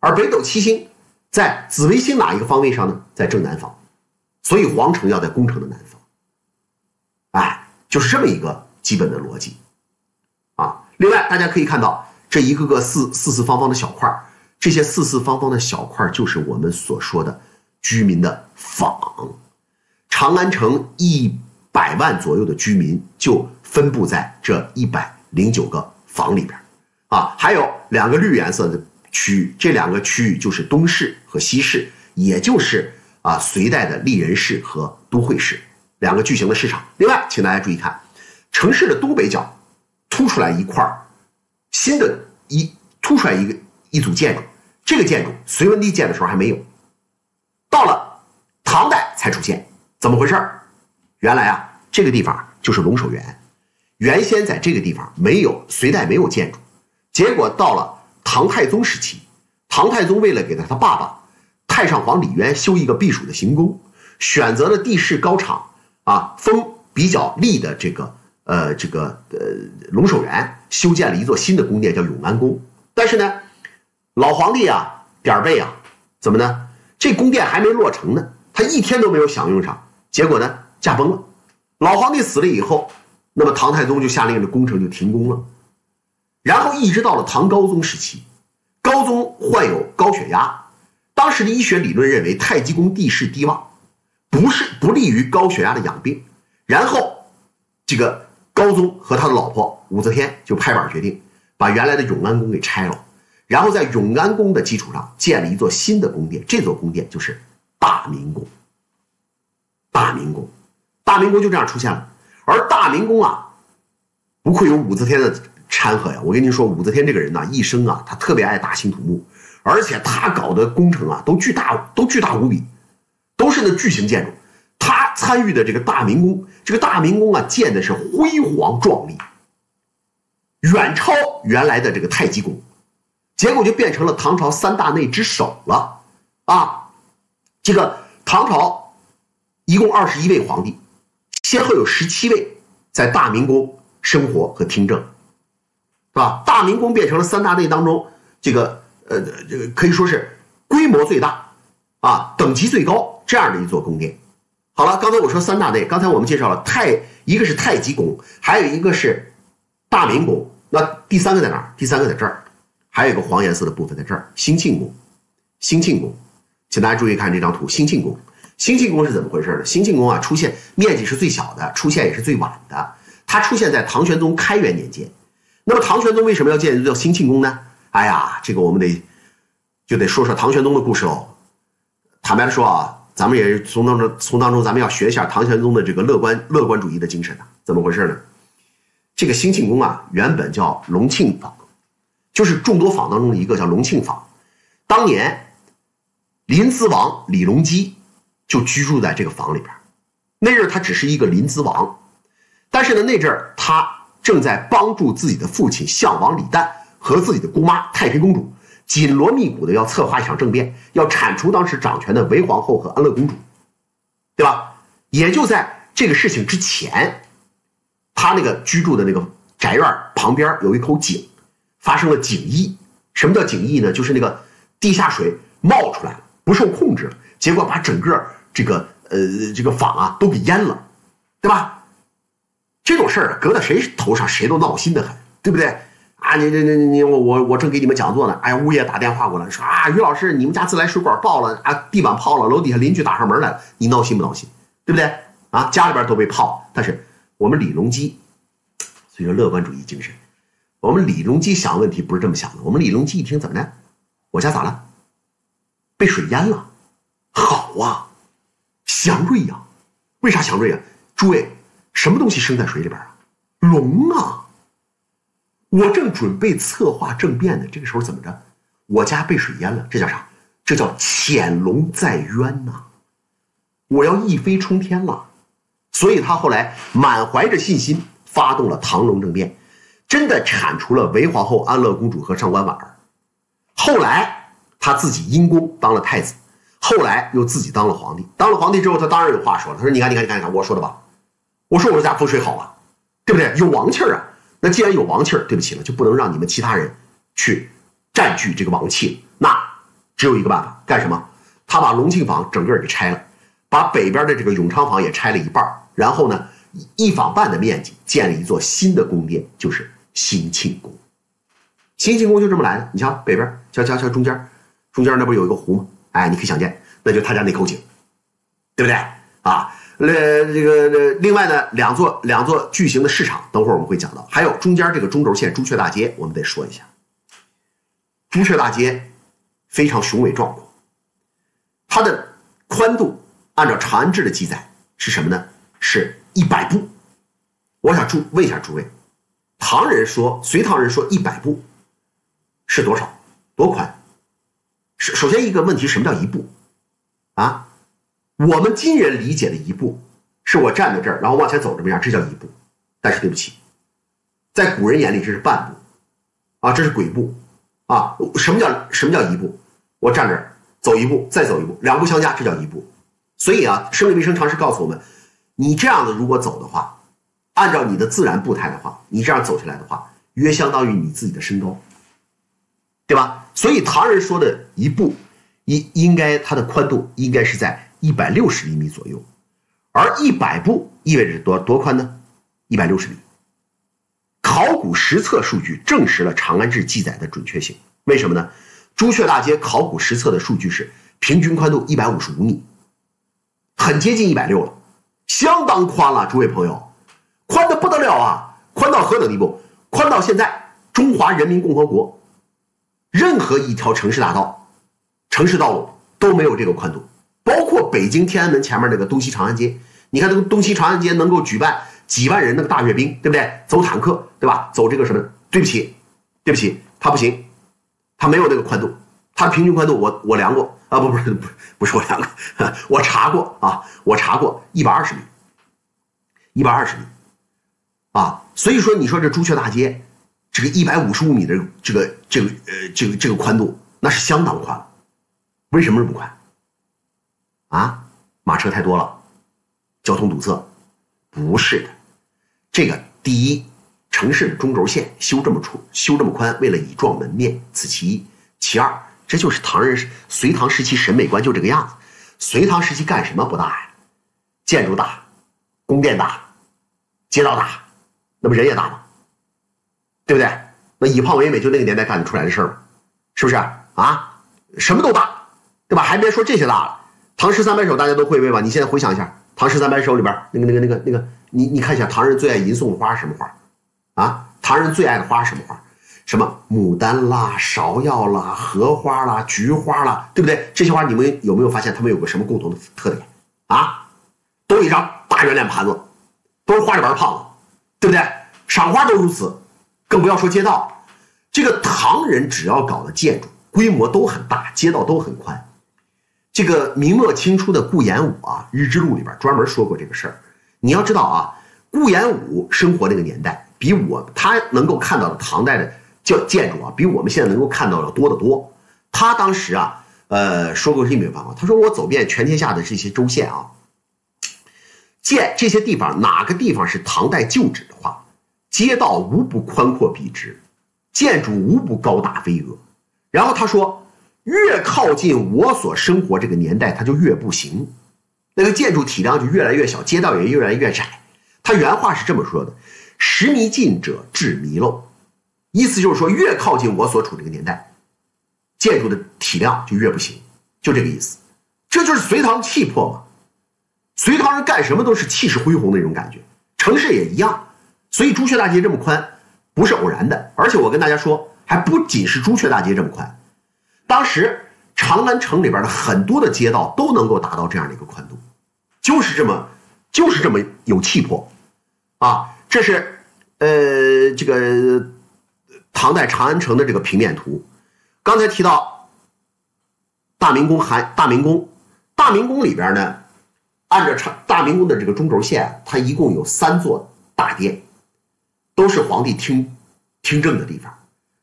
而北斗七星在紫微星哪一个方位上呢？在正南方，所以皇城要在宫城的南方。哎，就是这么一个基本的逻辑啊。另外，大家可以看到。这一个个四四四方方的小块这些四四方方的小块就是我们所说的居民的坊。长安城一百万左右的居民就分布在这一百零九个房里边啊，还有两个绿颜色的区域，这两个区域就是东市和西市，也就是啊隋代的丽人市和都会市两个巨型的市场。另外，请大家注意看，城市的东北角凸出来一块新的一突出来一个一组建筑，这个建筑隋文帝建的时候还没有，到了唐代才出现，怎么回事原来啊，这个地方就是龙首原，原先在这个地方没有隋代没有建筑，结果到了唐太宗时期，唐太宗为了给他他爸爸太上皇李渊修一个避暑的行宫，选择了地势高敞啊，风比较利的这个。呃，这个呃，龙首原修建了一座新的宫殿，叫永安宫。但是呢，老皇帝啊，点儿背啊，怎么呢？这宫殿还没落成呢，他一天都没有享用上，结果呢，驾崩了。老皇帝死了以后，那么唐太宗就下令这工程就停工了。然后一直到了唐高宗时期，高宗患有高血压，当时的医学理论认为太极宫地势低洼，不是不利于高血压的养病。然后这个。高宗和他的老婆武则天就拍板决定，把原来的永安宫给拆了，然后在永安宫的基础上建了一座新的宫殿，这座宫殿就是大明宫。大明宫，大明宫就这样出现了。而大明宫啊，不愧有武则天的掺和呀！我跟您说，武则天这个人呢，一生啊，他特别爱大兴土木，而且他搞的工程啊，都巨大，都巨大无比，都是那巨型建筑。他参与的这个大明宫，这个大明宫啊，建的是辉煌壮丽，远超原来的这个太极宫，结果就变成了唐朝三大内之首了啊！这个唐朝一共二十一位皇帝。先后有十七位在大明宫生活和听政，是吧？大明宫变成了三大内当中这个呃这个可以说是规模最大啊，等级最高这样的一座宫殿。好了，刚才我说三大内，刚才我们介绍了太一个是太极宫，还有一个是大明宫，那第三个在哪儿？第三个在这儿，还有一个黄颜色的部分在这儿，兴庆宫。兴庆宫，请大家注意看这张图，兴庆宫。兴庆宫是怎么回事呢？兴庆宫啊，出现面积是最小的，出现也是最晚的。它出现在唐玄宗开元年间。那么唐玄宗为什么要建叫兴庆宫呢？哎呀，这个我们得就得说说唐玄宗的故事喽。坦白的说啊，咱们也从当中从当中咱们要学一下唐玄宗的这个乐观乐观主义的精神啊。怎么回事呢？这个兴庆宫啊，原本叫隆庆坊，就是众多坊当中的一个叫隆庆坊。当年临淄王李隆基。就居住在这个房里边，那阵他只是一个临淄王，但是呢，那阵他正在帮助自己的父亲项王李旦和自己的姑妈太平公主紧锣密鼓的要策划一场政变，要铲除当时掌权的韦皇后和安乐公主，对吧？也就在这个事情之前，他那个居住的那个宅院旁边有一口井，发生了井溢。什么叫井溢呢？就是那个地下水冒出来了，不受控制了，结果把整个。这个呃，这个坊啊都给淹了，对吧？这种事儿搁在谁头上，谁都闹心的很，对不对？啊，你你你你我我我正给你们讲座呢，哎，物业打电话过来，说啊，于老师，你们家自来水管爆了，啊，地板泡了，楼底下邻居打上门来了，你闹心不闹心？对不对？啊，家里边都被泡，但是我们李隆基，所以说乐观主义精神，我们李隆基想问题不是这么想的，我们李隆基一听怎么的，我家咋了？被水淹了，祥瑞呀，为啥祥瑞啊？诸位，什么东西生在水里边啊？龙啊！我正准备策划政变呢，这个时候怎么着？我家被水淹了，这叫啥？这叫潜龙在渊呐！我要一飞冲天了。所以他后来满怀着信心，发动了唐隆政变，真的铲除了韦皇后、安乐公主和上官婉儿。后来他自己因功当了太子。后来又自己当了皇帝，当了皇帝之后，他当然有话说了。他说：“你看，你看，你看，你看，我说的吧？我说我家风水好啊，对不对？有王气儿啊。那既然有王气儿，对不起了，就不能让你们其他人去占据这个王气。那只有一个办法，干什么？他把隆庆坊整个给拆了，把北边的这个永昌坊也拆了一半然后呢，一坊半的面积建了一座新的宫殿，就是兴庆宫。兴庆宫就这么来的。你瞧北边，瞧瞧瞧中间，中间那不有一个湖吗？”哎，你可以想见，那就他家那口井，对不对啊？那，这个另外呢，两座两座巨型的市场，等会我们会讲到。还有中间这个中轴线朱雀大街，我们得说一下。朱雀大街非常雄伟壮阔，它的宽度按照《长安志》的记载是什么呢？是一百步。我想诸问一下诸位，唐人说，隋唐人说一百步是多少？多宽？首首先一个问题，什么叫一步？啊，我们今人理解的一步，是我站在这儿，然后往前走这么样，这叫一步。但是对不起，在古人眼里这是半步，啊，这是鬼步，啊，什么叫什么叫一步？我站这儿走一步，再走一步，两步相加，这叫一步。所以啊，生理卫生常识告诉我们，你这样子如果走的话，按照你的自然步态的话，你这样走下来的话，约相当于你自己的身高。对吧？所以唐人说的一步，应应该它的宽度应该是在一百六十厘米左右，而一百步意味着多多宽呢？一百六十米。考古实测数据证实了《长安志》记载的准确性。为什么呢？朱雀大街考古实测的数据是平均宽度一百五十五米，很接近一百六了，相当宽了。诸位朋友，宽的不得了啊！宽到何等地步？宽到现在中华人民共和国。任何一条城市大道、城市道路都没有这个宽度，包括北京天安门前面那个东西长安街。你看，这个东西长安街能够举办几万人那个大阅兵，对不对？走坦克，对吧？走这个什么？对不起，对不起，它不行，它没有那个宽度，它平均宽度我我量过啊，不不是不不是我量过，我查过啊，我查过一百二十米，一百二十米，啊，所以说你说这朱雀大街，这个一百五十五米的这个这个呃这个这个宽度，那是相当宽了，为什么这么宽？啊，马车太多了。交通堵塞，不是的，这个第一，城市的中轴线修这么粗，修这么宽，为了以壮门面，此其一；其二，这就是唐人隋唐时期审美观就这个样子。隋唐时期干什么不大呀？建筑大，宫殿大，街道大，那不人也大吗？对不对？那以胖为美就那个年代干得出来的事儿是不是啊？什么都大，对吧？还别说这些大了，唐诗三百首大家都会背吧？你现在回想一下。唐诗三百首里边，那个、那个、那个、那个，你你看一下，唐人最爱吟诵的花是什么花？啊，唐人最爱的花是什么花？什么牡丹啦、芍药啦、荷花啦、菊花啦，对不对？这些花你们有没有发现，它们有个什么共同的特点？啊，都一张大圆脸盘子，都是花里边胖子，对不对？赏花都如此，更不要说街道。这个唐人只要搞的建筑规模都很大，街道都很宽。这个明末清初的顾炎武啊，《日志录》里边专门说过这个事儿。你要知道啊，顾炎武生活那个年代，比我他能够看到的唐代的叫建筑啊，比我们现在能够看到的多得多。他当时啊，呃，说过这么一番话，他说：“我走遍全天下的这些州县啊，见这些地方哪个地方是唐代旧址的话，街道无不宽阔笔直，建筑无不高大巍峨。”然后他说。越靠近我所生活这个年代，它就越不行，那个建筑体量就越来越小，街道也越来越窄。他原话是这么说的：“时迷近者至弥漏。”意思就是说，越靠近我所处这个年代，建筑的体量就越不行，就这个意思。这就是隋唐气魄嘛。隋唐人干什么都是气势恢宏的那种感觉，城市也一样。所以朱雀大街这么宽，不是偶然的。而且我跟大家说，还不仅是朱雀大街这么宽。当时长安城里边的很多的街道都能够达到这样的一个宽度，就是这么，就是这么有气魄，啊，这是呃这个唐代长安城的这个平面图。刚才提到大明宫还大明宫，大明宫里边呢，按照长大明宫的这个中轴线，它一共有三座大殿，都是皇帝听听政的地方，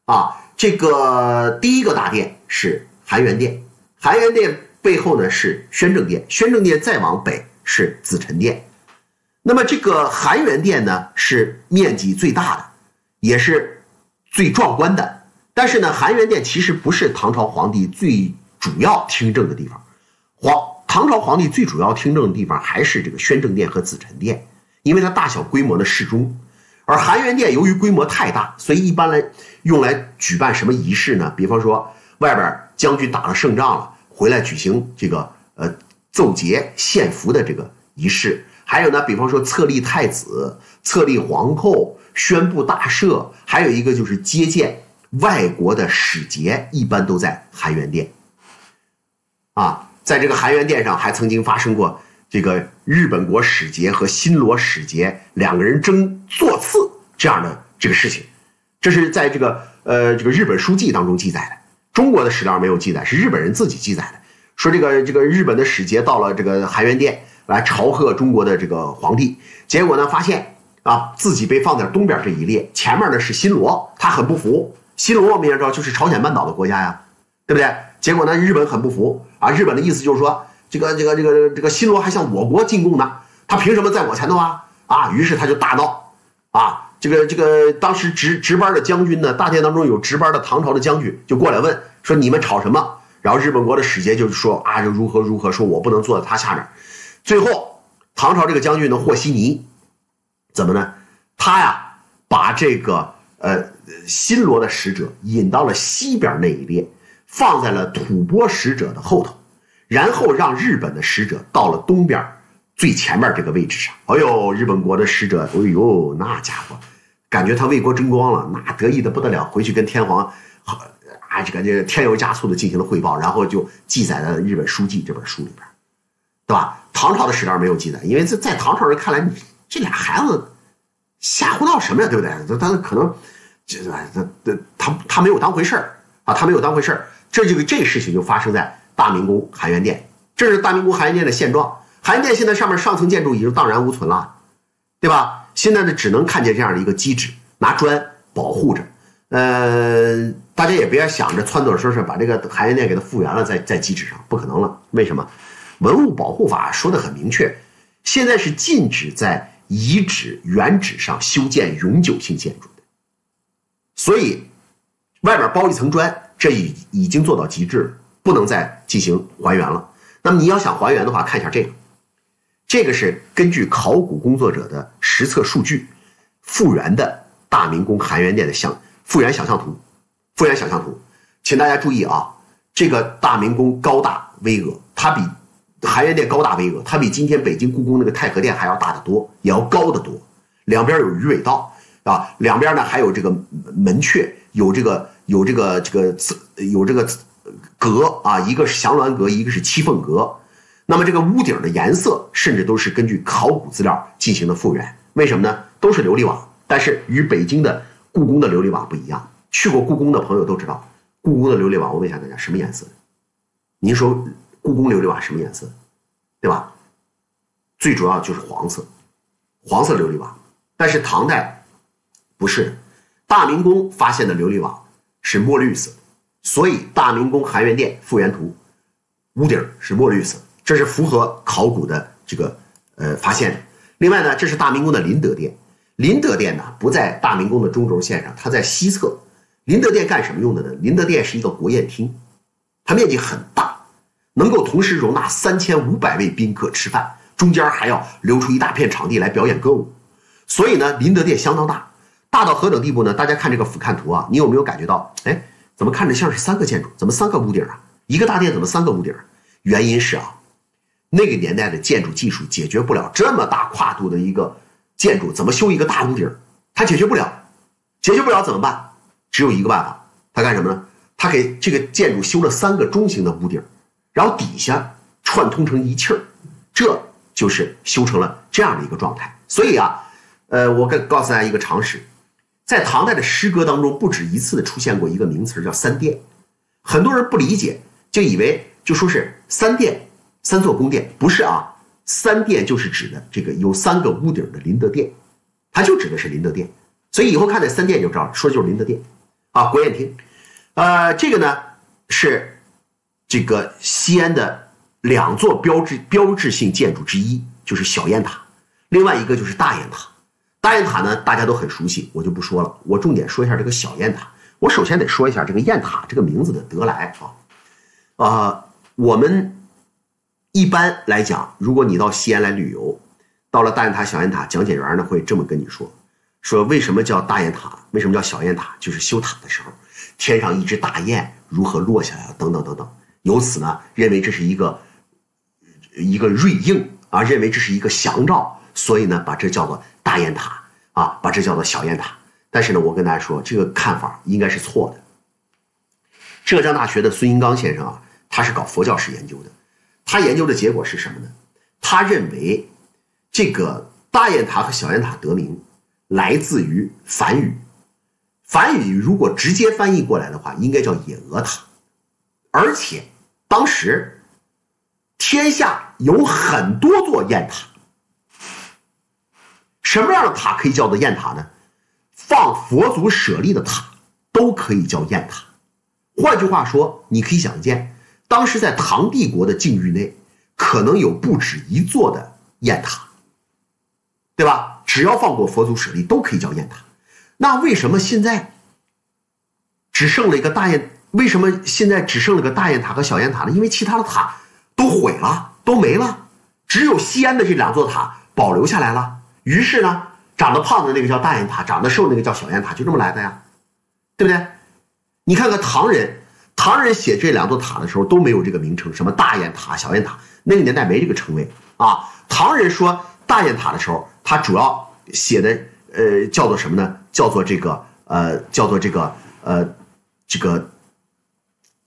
啊。这个第一个大殿是含元殿，含元殿背后呢是宣政殿，宣政殿再往北是紫宸殿。那么这个含元殿呢是面积最大的，也是最壮观的。但是呢，含元殿其实不是唐朝皇帝最主要听政的地方，皇唐朝皇帝最主要听政的地方还是这个宣政殿和紫宸殿，因为它大小规模的适中。而含元殿由于规模太大，所以一般来用来举办什么仪式呢？比方说外边将军打了胜仗了，回来举行这个呃奏节献俘的这个仪式。还有呢，比方说册立太子、册立皇后、宣布大赦，还有一个就是接见外国的使节，一般都在含元殿。啊，在这个含元殿上还曾经发生过。这个日本国使节和新罗使节两个人争座次这样的这个事情，这是在这个呃这个日本书记当中记载的，中国的史料没有记载，是日本人自己记载的。说这个这个日本的使节到了这个含元殿来朝贺中国的这个皇帝，结果呢发现啊自己被放在东边这一列，前面呢是新罗，他很不服。新罗我们也知道就是朝鲜半岛的国家呀，对不对？结果呢日本很不服啊，日本的意思就是说。这个这个这个这个新罗还向我国进贡呢，他凭什么在我前头啊？啊，于是他就大闹，啊，这个这个当时值值班的将军呢，大殿当中有值班的唐朝的将军就过来问说你们吵什么？然后日本国的使节就说啊，就如何如何，说我不能坐在他下面。最后唐朝这个将军呢，和稀泥，怎么呢？他呀把这个呃新罗的使者引到了西边那一列，放在了吐蕃使者的后头。然后让日本的使者到了东边最前面这个位置上。哎呦，日本国的使者，哎呦，那家伙感觉他为国争光了，那得意的不得了，回去跟天皇好啊这个这个添油加醋的进行了汇报，然后就记载在《日本书记》这本书里边，对吧？唐朝的史料没有记载，因为在在唐朝人看来，这俩孩子瞎胡闹什么呀，对不对？他他可能这这这他他没有当回事儿啊，他没有当回事儿。这就这个事情就发生在大明宫含元殿，这是大明宫含元殿的现状。含元殿现在上面上层建筑已经荡然无存了，对吧？现在呢，只能看见这样的一个基址，拿砖保护着。呃，大家也别想着撺掇说是把这个含元殿给它复原了，在在基址上，不可能了。为什么？文物保护法说的很明确，现在是禁止在遗址原址上修建永久性建筑的，所以外面包一层砖。这已已经做到极致了，不能再进行还原了。那么你要想还原的话，看一下这个，这个是根据考古工作者的实测数据复原的大明宫含元殿的想复原想象图。复原想象图，请大家注意啊，这个大明宫高大巍峨，它比含元殿高大巍峨，它比今天北京故宫那个太和殿还要大得多，也要高得多。两边有鱼尾道啊，两边呢还有这个门阙，有这个。有这个这个有这个阁啊，一个是祥鸾阁，一个是七凤阁。那么这个屋顶的颜色，甚至都是根据考古资料进行的复原。为什么呢？都是琉璃瓦，但是与北京的故宫的琉璃瓦不一样。去过故宫的朋友都知道，故宫的琉璃瓦，我问一下大家，什么颜色？您说故宫琉璃瓦什么颜色？对吧？最主要就是黄色，黄色琉璃瓦。但是唐代不是，大明宫发现的琉璃瓦。是墨绿色，所以大明宫含元殿复原图屋顶是墨绿色，这是符合考古的这个呃发现的。另外呢，这是大明宫的麟德殿，麟德殿呢不在大明宫的中轴线上，它在西侧。麟德殿干什么用的呢？麟德殿是一个国宴厅，它面积很大，能够同时容纳三千五百位宾客吃饭，中间还要留出一大片场地来表演歌舞，所以呢，麟德殿相当大。大到何等地步呢？大家看这个俯瞰图啊，你有没有感觉到？哎，怎么看着像是三个建筑？怎么三个屋顶啊？一个大殿怎么三个屋顶？原因是啊，那个年代的建筑技术解决不了这么大跨度的一个建筑，怎么修一个大屋顶？它解决不了，解决不了怎么办？只有一个办法，他干什么呢？他给这个建筑修了三个中型的屋顶，然后底下串通成一气儿，这就是修成了这样的一个状态。所以啊，呃，我跟告诉大家一个常识。在唐代的诗歌当中，不止一次的出现过一个名词，叫三殿。很多人不理解，就以为就说是三殿，三座宫殿，不是啊。三殿就是指的这个有三个屋顶的麟德殿，它就指的是麟德殿。所以以后看那三殿就知道，说的就是麟德殿啊，国宴厅。呃，这个呢是这个西安的两座标志标志性建筑之一，就是小雁塔，另外一个就是大雁塔。大雁塔呢，大家都很熟悉，我就不说了。我重点说一下这个小雁塔。我首先得说一下这个雁塔这个名字的得来啊。啊，我们一般来讲，如果你到西安来旅游，到了大雁塔、小雁塔，讲解员呢会这么跟你说：说为什么叫大雁塔，为什么叫小雁塔？就是修塔的时候，天上一只大雁如何落下来了，等等等等。由此呢，认为这是一个一个瑞应啊，认为这是一个祥兆，所以呢，把这叫做。大雁塔啊，把这叫做小雁塔。但是呢，我跟大家说，这个看法应该是错的。浙江大学的孙英刚先生啊，他是搞佛教史研究的，他研究的结果是什么呢？他认为这个大雁塔和小雁塔得名来自于梵语，梵语如果直接翻译过来的话，应该叫野鹅塔。而且当时天下有很多座雁塔。什么样的塔可以叫做雁塔呢？放佛祖舍利的塔都可以叫雁塔。换句话说，你可以想见，当时在唐帝国的境域内，可能有不止一座的雁塔，对吧？只要放过佛祖舍利，都可以叫雁塔。那为什么现在只剩了一个大雁？为什么现在只剩了个大雁塔和小雁塔呢？因为其他的塔都毁了，都没了，只有西安的这两座塔保留下来了。于是呢，长得胖的那个叫大雁塔，长得瘦那个叫小雁塔，就这么来的呀，对不对？你看看唐人，唐人写这两座塔的时候都没有这个名称，什么大雁塔、小雁塔，那个年代没这个称谓啊。唐人说大雁塔的时候，他主要写的呃叫做什么呢？叫做这个呃叫做这个呃这个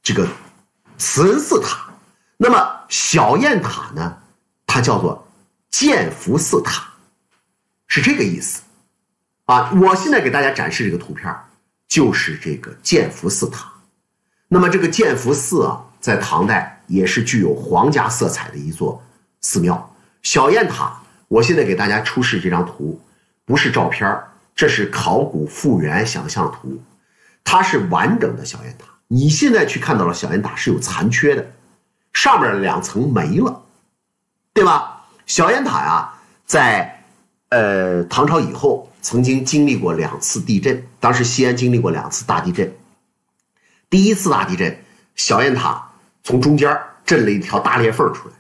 这个慈恩寺塔。那么小雁塔呢，它叫做建福寺塔，是这个意思啊。我现在给大家展示这个图片，就是这个建福寺塔。那么这个建福寺啊，在唐代也是具有皇家色彩的一座寺庙。小雁塔，我现在给大家出示这张图，不是照片这是考古复原想象图，它是完整的小雁塔。你现在去看到了小雁塔是有残缺的。上面两层没了，对吧？小雁塔呀，在呃唐朝以后，曾经经历过两次地震。当时西安经历过两次大地震。第一次大地震，小雁塔从中间震了一条大裂缝出来，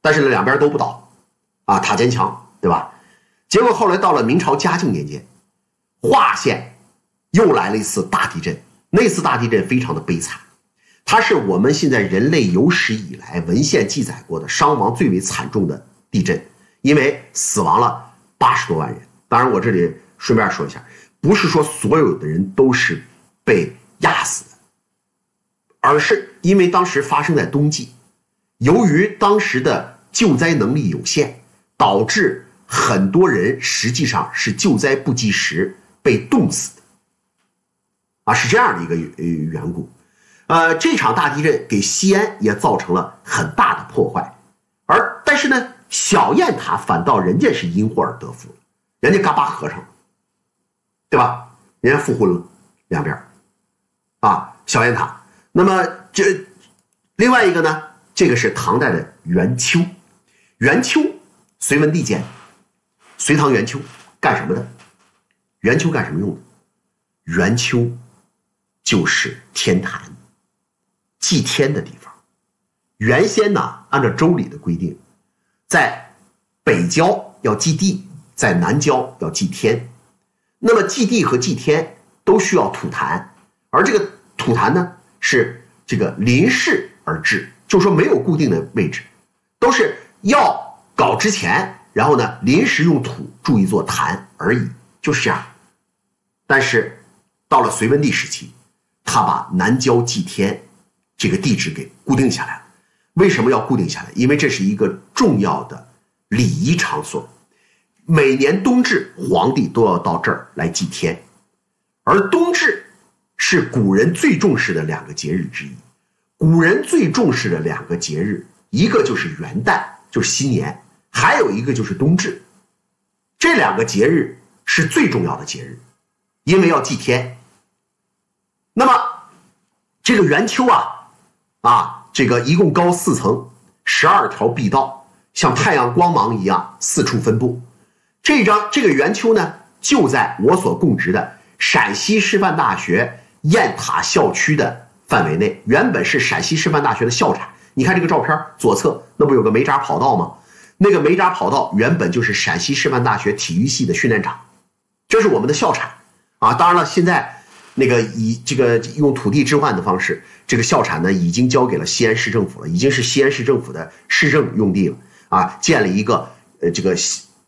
但是两边都不倒，啊塔坚强，对吧？结果后来到了明朝嘉靖年间，华县又来了一次大地震，那次大地震非常的悲惨。它是我们现在人类有史以来文献记载过的伤亡最为惨重的地震，因为死亡了八十多万人。当然，我这里顺便说一下，不是说所有的人都是被压死的，而是因为当时发生在冬季，由于当时的救灾能力有限，导致很多人实际上是救灾不及时被冻死的，啊，是这样的一个呃缘故。呃，这场大地震给西安也造成了很大的破坏，而但是呢，小雁塔反倒人家是因祸而得福，人家嘎巴合上了，对吧？人家复婚了，两边啊，小雁塔。那么这另外一个呢，这个是唐代的元丘，元丘，隋文帝建，隋唐元丘干什么的？元丘干什么用的？元丘就是天坛。祭天的地方，原先呢，按照周礼的规定，在北郊要祭地，在南郊要祭天。那么祭地和祭天都需要土坛，而这个土坛呢，是这个临时而制，就说没有固定的位置，都是要搞之前，然后呢，临时用土筑一座坛而已，就是这样。但是到了隋文帝时期，他把南郊祭天。这个地址给固定下来了，为什么要固定下来？因为这是一个重要的礼仪场所，每年冬至，皇帝都要到这儿来祭天，而冬至是古人最重视的两个节日之一。古人最重视的两个节日，一个就是元旦，就是新年，还有一个就是冬至。这两个节日是最重要的节日，因为要祭天。那么这个元丘啊。啊，这个一共高四层，十二条壁道，像太阳光芒一样四处分布。这张这个圆丘呢，就在我所供职的陕西师范大学雁塔校区的范围内。原本是陕西师范大学的校产。你看这个照片左侧，那不有个煤渣跑道吗？那个煤渣跑道原本就是陕西师范大学体育系的训练场，这是我们的校产啊。当然了，现在。那个以这个用土地置换的方式，这个校产呢已经交给了西安市政府了，已经是西安市政府的市政用地了啊！建了一个呃这个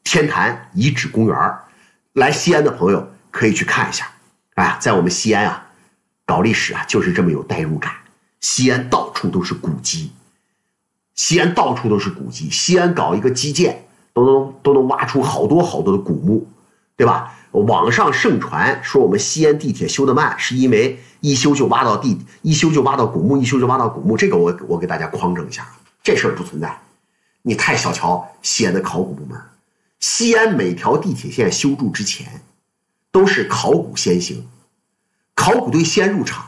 天坛遗址公园来西安的朋友可以去看一下。哎，在我们西安啊，搞历史啊就是这么有代入感。西安到处都是古迹，西安到处都是古迹，西安搞一个基建都能都能挖出好多好多的古墓，对吧？网上盛传说我们西安地铁修得慢，是因为一修就挖到地，一修就挖到古墓，一修就挖到古墓。这个我我给大家匡正一下，这事儿不存在。你太小瞧西安的考古部门。西安每条地铁线修筑之前，都是考古先行，考古队先入场，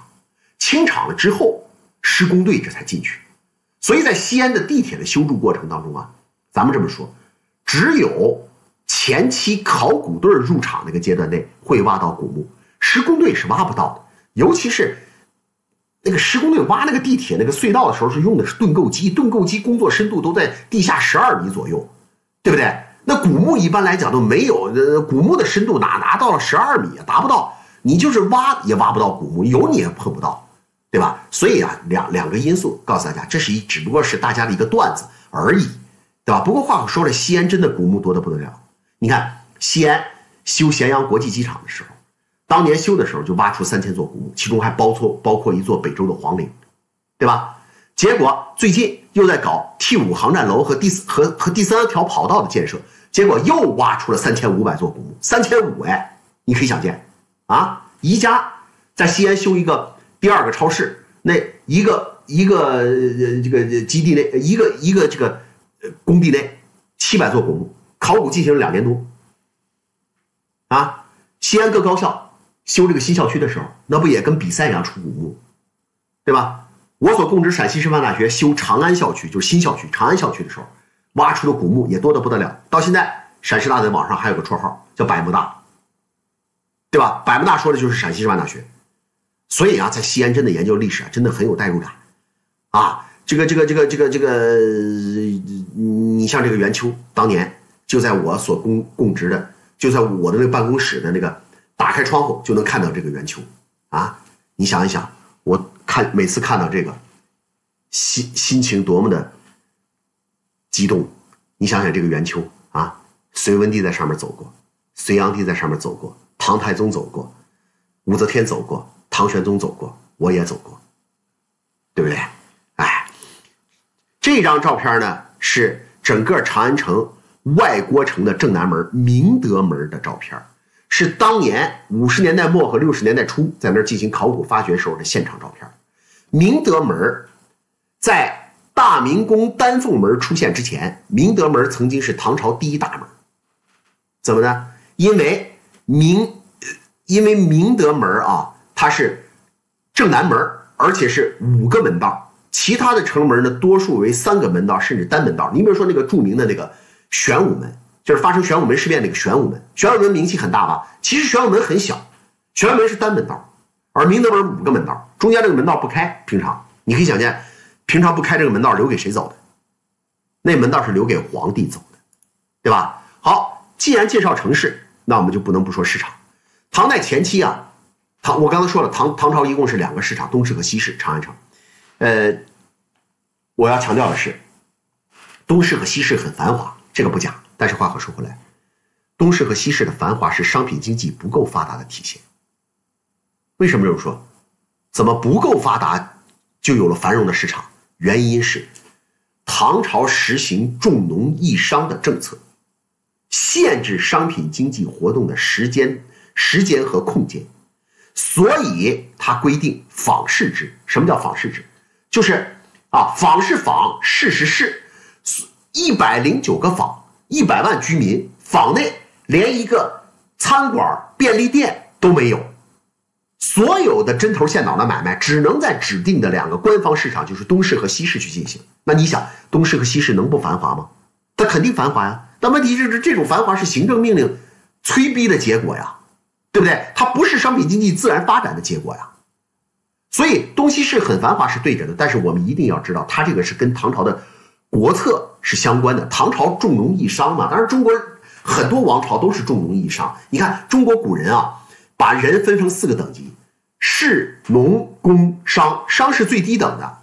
清场了之后，施工队这才进去。所以在西安的地铁的修筑过程当中啊，咱们这么说，只有。前期考古队入场那个阶段内会挖到古墓，施工队是挖不到的。尤其是那个施工队挖那个地铁那个隧道的时候，是用的是盾构机，盾构机工作深度都在地下十二米左右，对不对？那古墓一般来讲都没有，呃，古墓的深度哪拿到了十二米啊？达不到，你就是挖也挖不到古墓，有你也碰不到，对吧？所以啊，两两个因素告诉大家，这是一只不过是大家的一个段子而已，对吧？不过话可说了，西安真的古墓多的不得了。你看，西安修咸阳国际机场的时候，当年修的时候就挖出三千座古墓，其中还包括包括一座北周的皇陵，对吧？结果最近又在搞 T 五航站楼和第四和和第三条跑道的建设，结果又挖出了三千五百座古墓，三千五哎，你可以想见啊！宜家在西安修一个第二个超市，那一个一个这个基地内一个一个这个工地内七百座古墓，考古进行了两年多。啊，西安各高校修这个新校区的时候，那不也跟比赛一样出古墓，对吧？我所供职陕西师范大学修长安校区，就是新校区长安校区的时候，挖出的古墓也多得不得了。到现在，陕师大在网上还有个绰号叫“百慕大”，对吧？百慕大说的就是陕西师范大学。所以啊，在西安真的研究历史啊，真的很有代入感啊。这个这个这个这个这个，你像这个元秋，当年就在我所供供职的。就在我的那个办公室的那个，打开窗户就能看到这个圆球，啊，你想一想，我看每次看到这个，心心情多么的激动，你想想这个圆球啊，隋文帝在上面走过，隋炀帝在上面走过，唐太宗走过，武则天走过，唐玄宗走过，我也走过，对不对？哎，这张照片呢是整个长安城。外郭城的正南门明德门的照片，是当年五十年代末和六十年代初在那儿进行考古发掘时候的现场照片。明德门在大明宫丹凤门出现之前，明德门曾经是唐朝第一大门。怎么呢？因为明，因为明德门啊，它是正南门，而且是五个门道，其他的城门呢，多数为三个门道甚至单门道。你比如说那个著名的那个。玄武门就是发生玄武门事变那个玄武门，玄武门名气很大吧？其实玄武门很小，玄武门是单门道，而明德门五个门道，中间这个门道不开。平常你可以想见，平常不开这个门道留给谁走的？那门道是留给皇帝走的，对吧？好，既然介绍城市，那我们就不能不说市场。唐代前期啊，唐我刚才说了，唐唐朝一共是两个市场，东市和西市，长安城。呃，我要强调的是，东市和西市很繁华。这个不假，但是话可说回来，东市和西市的繁华是商品经济不够发达的体现。为什么这么说？怎么不够发达就有了繁荣的市场？原因是唐朝实行重农抑商的政策，限制商品经济活动的时间、时间和空间，所以它规定坊市制。什么叫坊市制？就是啊，坊是坊，市是市。一百零九个坊，一百万居民，坊内连一个餐馆、便利店都没有，所有的针头线脑的买卖只能在指定的两个官方市场，就是东市和西市去进行。那你想，东市和西市能不繁华吗？它肯定繁华呀。但问题就是，这种繁华是行政命令催逼的结果呀，对不对？它不是商品经济自然发展的结果呀。所以东西市很繁华是对着的，但是我们一定要知道，它这个是跟唐朝的。国策是相关的，唐朝重农抑商嘛，当然中国很多王朝都是重农抑商。你看中国古人啊，把人分成四个等级：士、农、工、商，商是最低等的，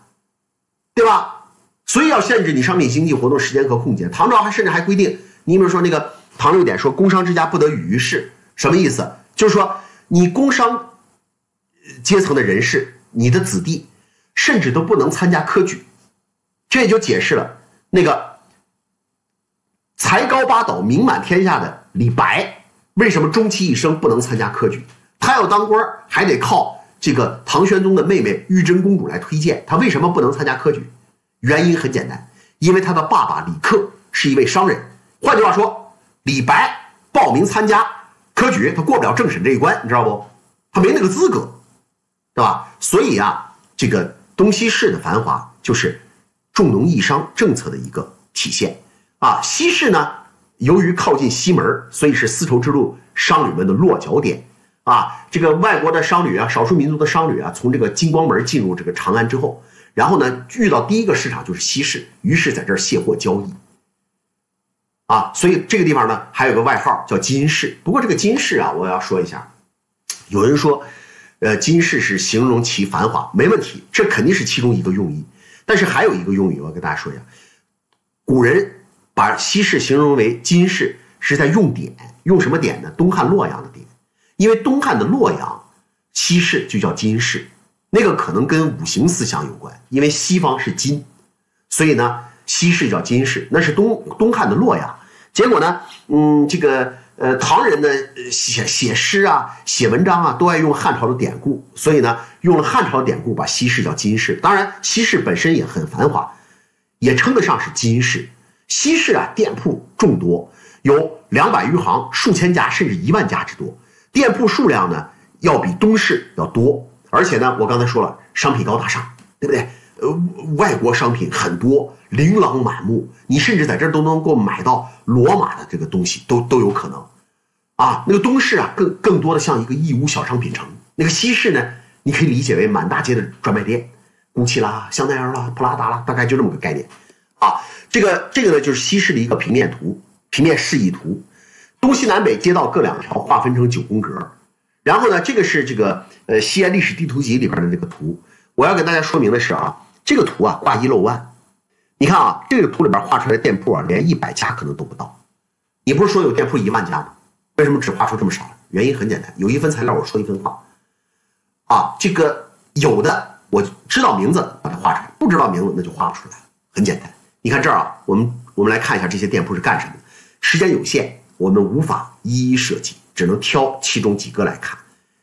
对吧？所以要限制你商品经济活动时间和空间。唐朝还甚至还规定，你比如说那个唐六典说，工商之家不得与于士，什么意思？就是说你工商阶层的人士，你的子弟，甚至都不能参加科举。这也就解释了那个才高八斗、名满天下的李白为什么终其一生不能参加科举。他要当官还得靠这个唐玄宗的妹妹玉真公主来推荐。他为什么不能参加科举？原因很简单，因为他的爸爸李克是一位商人。换句话说，李白报名参加科举，他过不了政审这一关，你知道不？他没那个资格，对吧？所以啊，这个东西市的繁华就是。重农抑商政策的一个体现啊，西市呢，由于靠近西门，所以是丝绸之路商旅们的落脚点啊。这个外国的商旅啊，少数民族的商旅啊，从这个金光门进入这个长安之后，然后呢，遇到第一个市场就是西市，于是在这儿卸货交易啊。所以这个地方呢，还有个外号叫金市。不过这个金市啊，我要说一下，有人说，呃，金市是形容其繁华，没问题，这肯定是其中一个用意。但是还有一个用语，我要跟大家说一下，古人把西市形容为金市，是在用典，用什么典呢？东汉洛阳的典，因为东汉的洛阳西市就叫金市，那个可能跟五行思想有关，因为西方是金，所以呢西市叫金市，那是东东汉的洛阳。结果呢，嗯，这个呃唐人呢写写诗啊、写文章啊，都爱用汉朝的典故，所以呢用了汉朝典故把西市叫金市。当然西市本身也很繁华，也称得上是金市。西市啊店铺众多，有两百余行，数千家甚至一万家之多。店铺数量呢要比东市要多，而且呢我刚才说了，商品高大上，对不对？呃，外国商品很多，琳琅满目，你甚至在这儿都能够买到罗马的这个东西，都都有可能，啊，那个东市啊，更更多的像一个义乌小商品城，那个西市呢，你可以理解为满大街的专卖店，古奇啦、香奈儿啦、普拉达啦，大概就这么个概念，啊，这个这个呢就是西市的一个平面图，平面示意图，东西南北街道各两条，划分成九宫格，然后呢，这个是这个呃西安历史地图集里边的这个图，我要给大家说明的是啊。这个图啊，挂一漏万，你看啊，这个图里边画出来的店铺啊，连一百家可能都不到。你不是说有店铺一万家吗？为什么只画出这么少？原因很简单，有一分材料我说一分话。啊，这个有的我知道名字把它画出来，不知道名字那就画不出来。很简单，你看这儿啊，我们我们来看一下这些店铺是干什么的。时间有限，我们无法一一涉及，只能挑其中几个来看。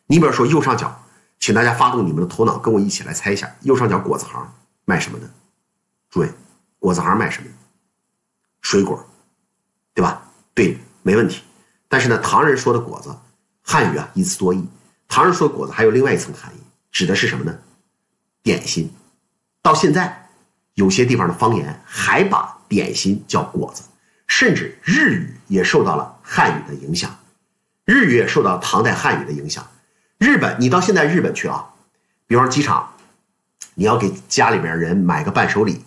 你比如说右上角，请大家发动你们的头脑，跟我一起来猜一下，右上角果子行。卖什么的？诸位，果子行卖什么？水果，对吧？对，没问题。但是呢，唐人说的果子，汉语啊一词多义。唐人说果子还有另外一层含义，指的是什么呢？点心。到现在，有些地方的方言还把点心叫果子，甚至日语也受到了汉语的影响，日语也受到唐代汉语的影响。日本，你到现在日本去啊，比方说机场。你要给家里边人买个伴手礼，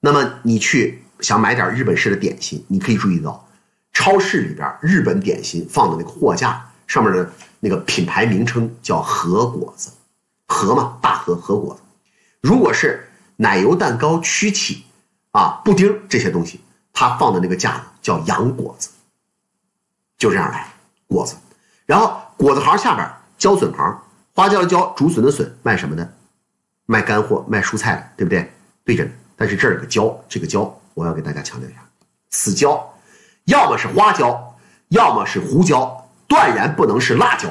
那么你去想买点日本式的点心，你可以注意到，超市里边日本点心放的那个货架上面的那个品牌名称叫和果子，和嘛大和和果子。如果是奶油蛋糕、曲奇啊、布丁这些东西，它放的那个架子叫洋果子，就这样来果子。然后果子行下边椒笋行，花椒的椒，竹笋的笋，卖什么的？卖干货、卖蔬菜的，对不对？对着呢。但是这儿有个椒，这个椒我要给大家强调一下，此椒要么是花椒，要么是胡椒，断然不能是辣椒。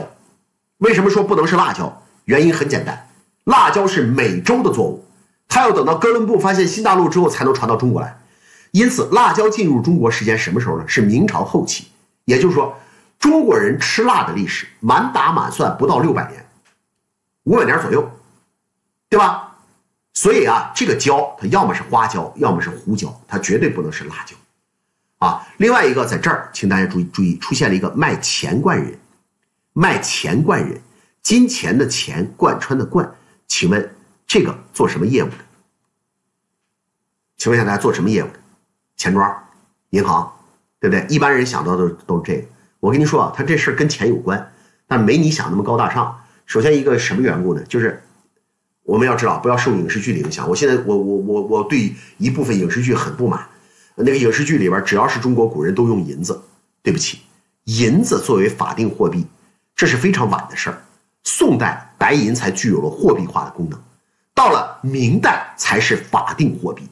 为什么说不能是辣椒？原因很简单，辣椒是美洲的作物，它要等到哥伦布发现新大陆之后才能传到中国来。因此，辣椒进入中国时间什么时候呢？是明朝后期。也就是说，中国人吃辣的历史满打满算不到六百年，五百年左右。对吧？所以啊，这个椒它要么是花椒，要么是胡椒，它绝对不能是辣椒，啊。另外一个在这儿，请大家注意注意，出现了一个卖钱罐人，卖钱罐人，金钱的钱，贯穿的贯，请问这个做什么业务的？请问一下大家做什么业务的？钱庄、银行，对不对？一般人想到的都是这个。我跟你说啊，他这事儿跟钱有关，但没你想那么高大上。首先一个什么缘故呢？就是。我们要知道，不要受影视剧的影响。我现在，我我我我对一部分影视剧很不满。那个影视剧里边，只要是中国古人都用银子。对不起，银子作为法定货币，这是非常晚的事儿。宋代白银才具有了货币化的功能，到了明代才是法定货币。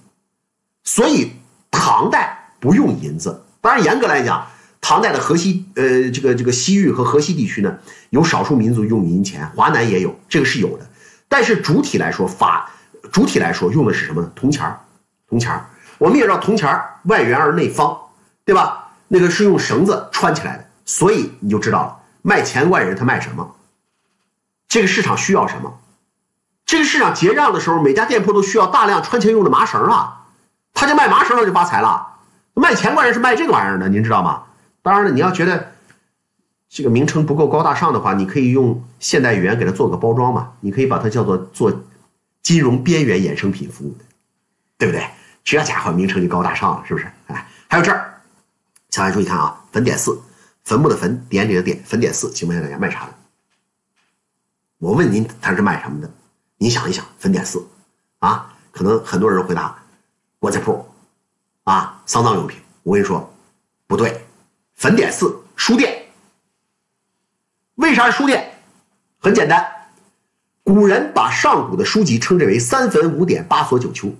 所以唐代不用银子。当然，严格来讲，唐代的河西呃这个这个西域和河西地区呢，有少数民族用银钱，华南也有，这个是有的。但是主体来说，法主体来说用的是什么呢？铜钱儿，铜钱儿。我们也知道铜钱儿外圆而内方，对吧？那个是用绳子穿起来的，所以你就知道了，卖钱罐人他卖什么？这个市场需要什么？这个市场结账的时候，每家店铺都需要大量穿钱用的麻绳啊，他就卖麻绳了就发财了。卖钱罐人是卖这个玩意儿的，您知道吗？当然了，你要觉得。这个名称不够高大上的话，你可以用现代语言给它做个包装嘛？你可以把它叫做做金融边缘衍生品服务，对不对？这家伙名称就高大上了，是不是？哎，还有这儿，小爱注意看啊，坟点四，坟墓的坟，典礼的典，坟点四，请问一下大家卖啥的？我问您他是卖什么的？你想一想，坟点四啊，可能很多人回答棺材铺啊，丧葬用品。我跟你说，不对，坟点四书店。为啥是书店？很简单，古人把上古的书籍称之为三坟五典八所九丘，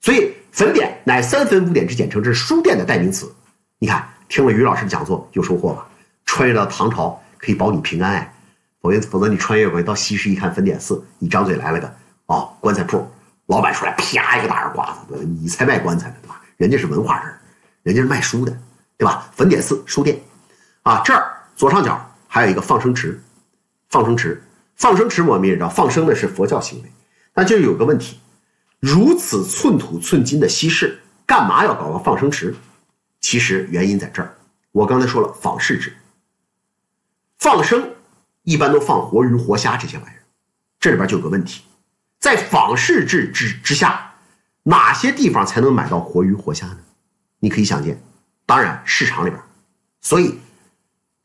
所以坟典乃三坟五典之简称，这是书店的代名词。你看，听了于老师的讲座有收获吧？穿越到唐朝可以保你平安哎，否则否则你穿越过去到西市一看坟典寺，你张嘴来了个哦棺材铺，老板出来啪一个大耳刮子，你才卖棺材的对吧？人家是文化人，人家是卖书的对吧？坟典寺书店，啊这儿左上角还有一个放生池。放生池，放生池我们也知道，放生的是佛教行为，但就有个问题，如此寸土寸金的西市，干嘛要搞个放生池？其实原因在这儿，我刚才说了仿市制，放生一般都放活鱼、活虾这些玩意儿，这里边就有个问题，在仿市制之之下，哪些地方才能买到活鱼、活虾呢？你可以想见，当然市场里边，所以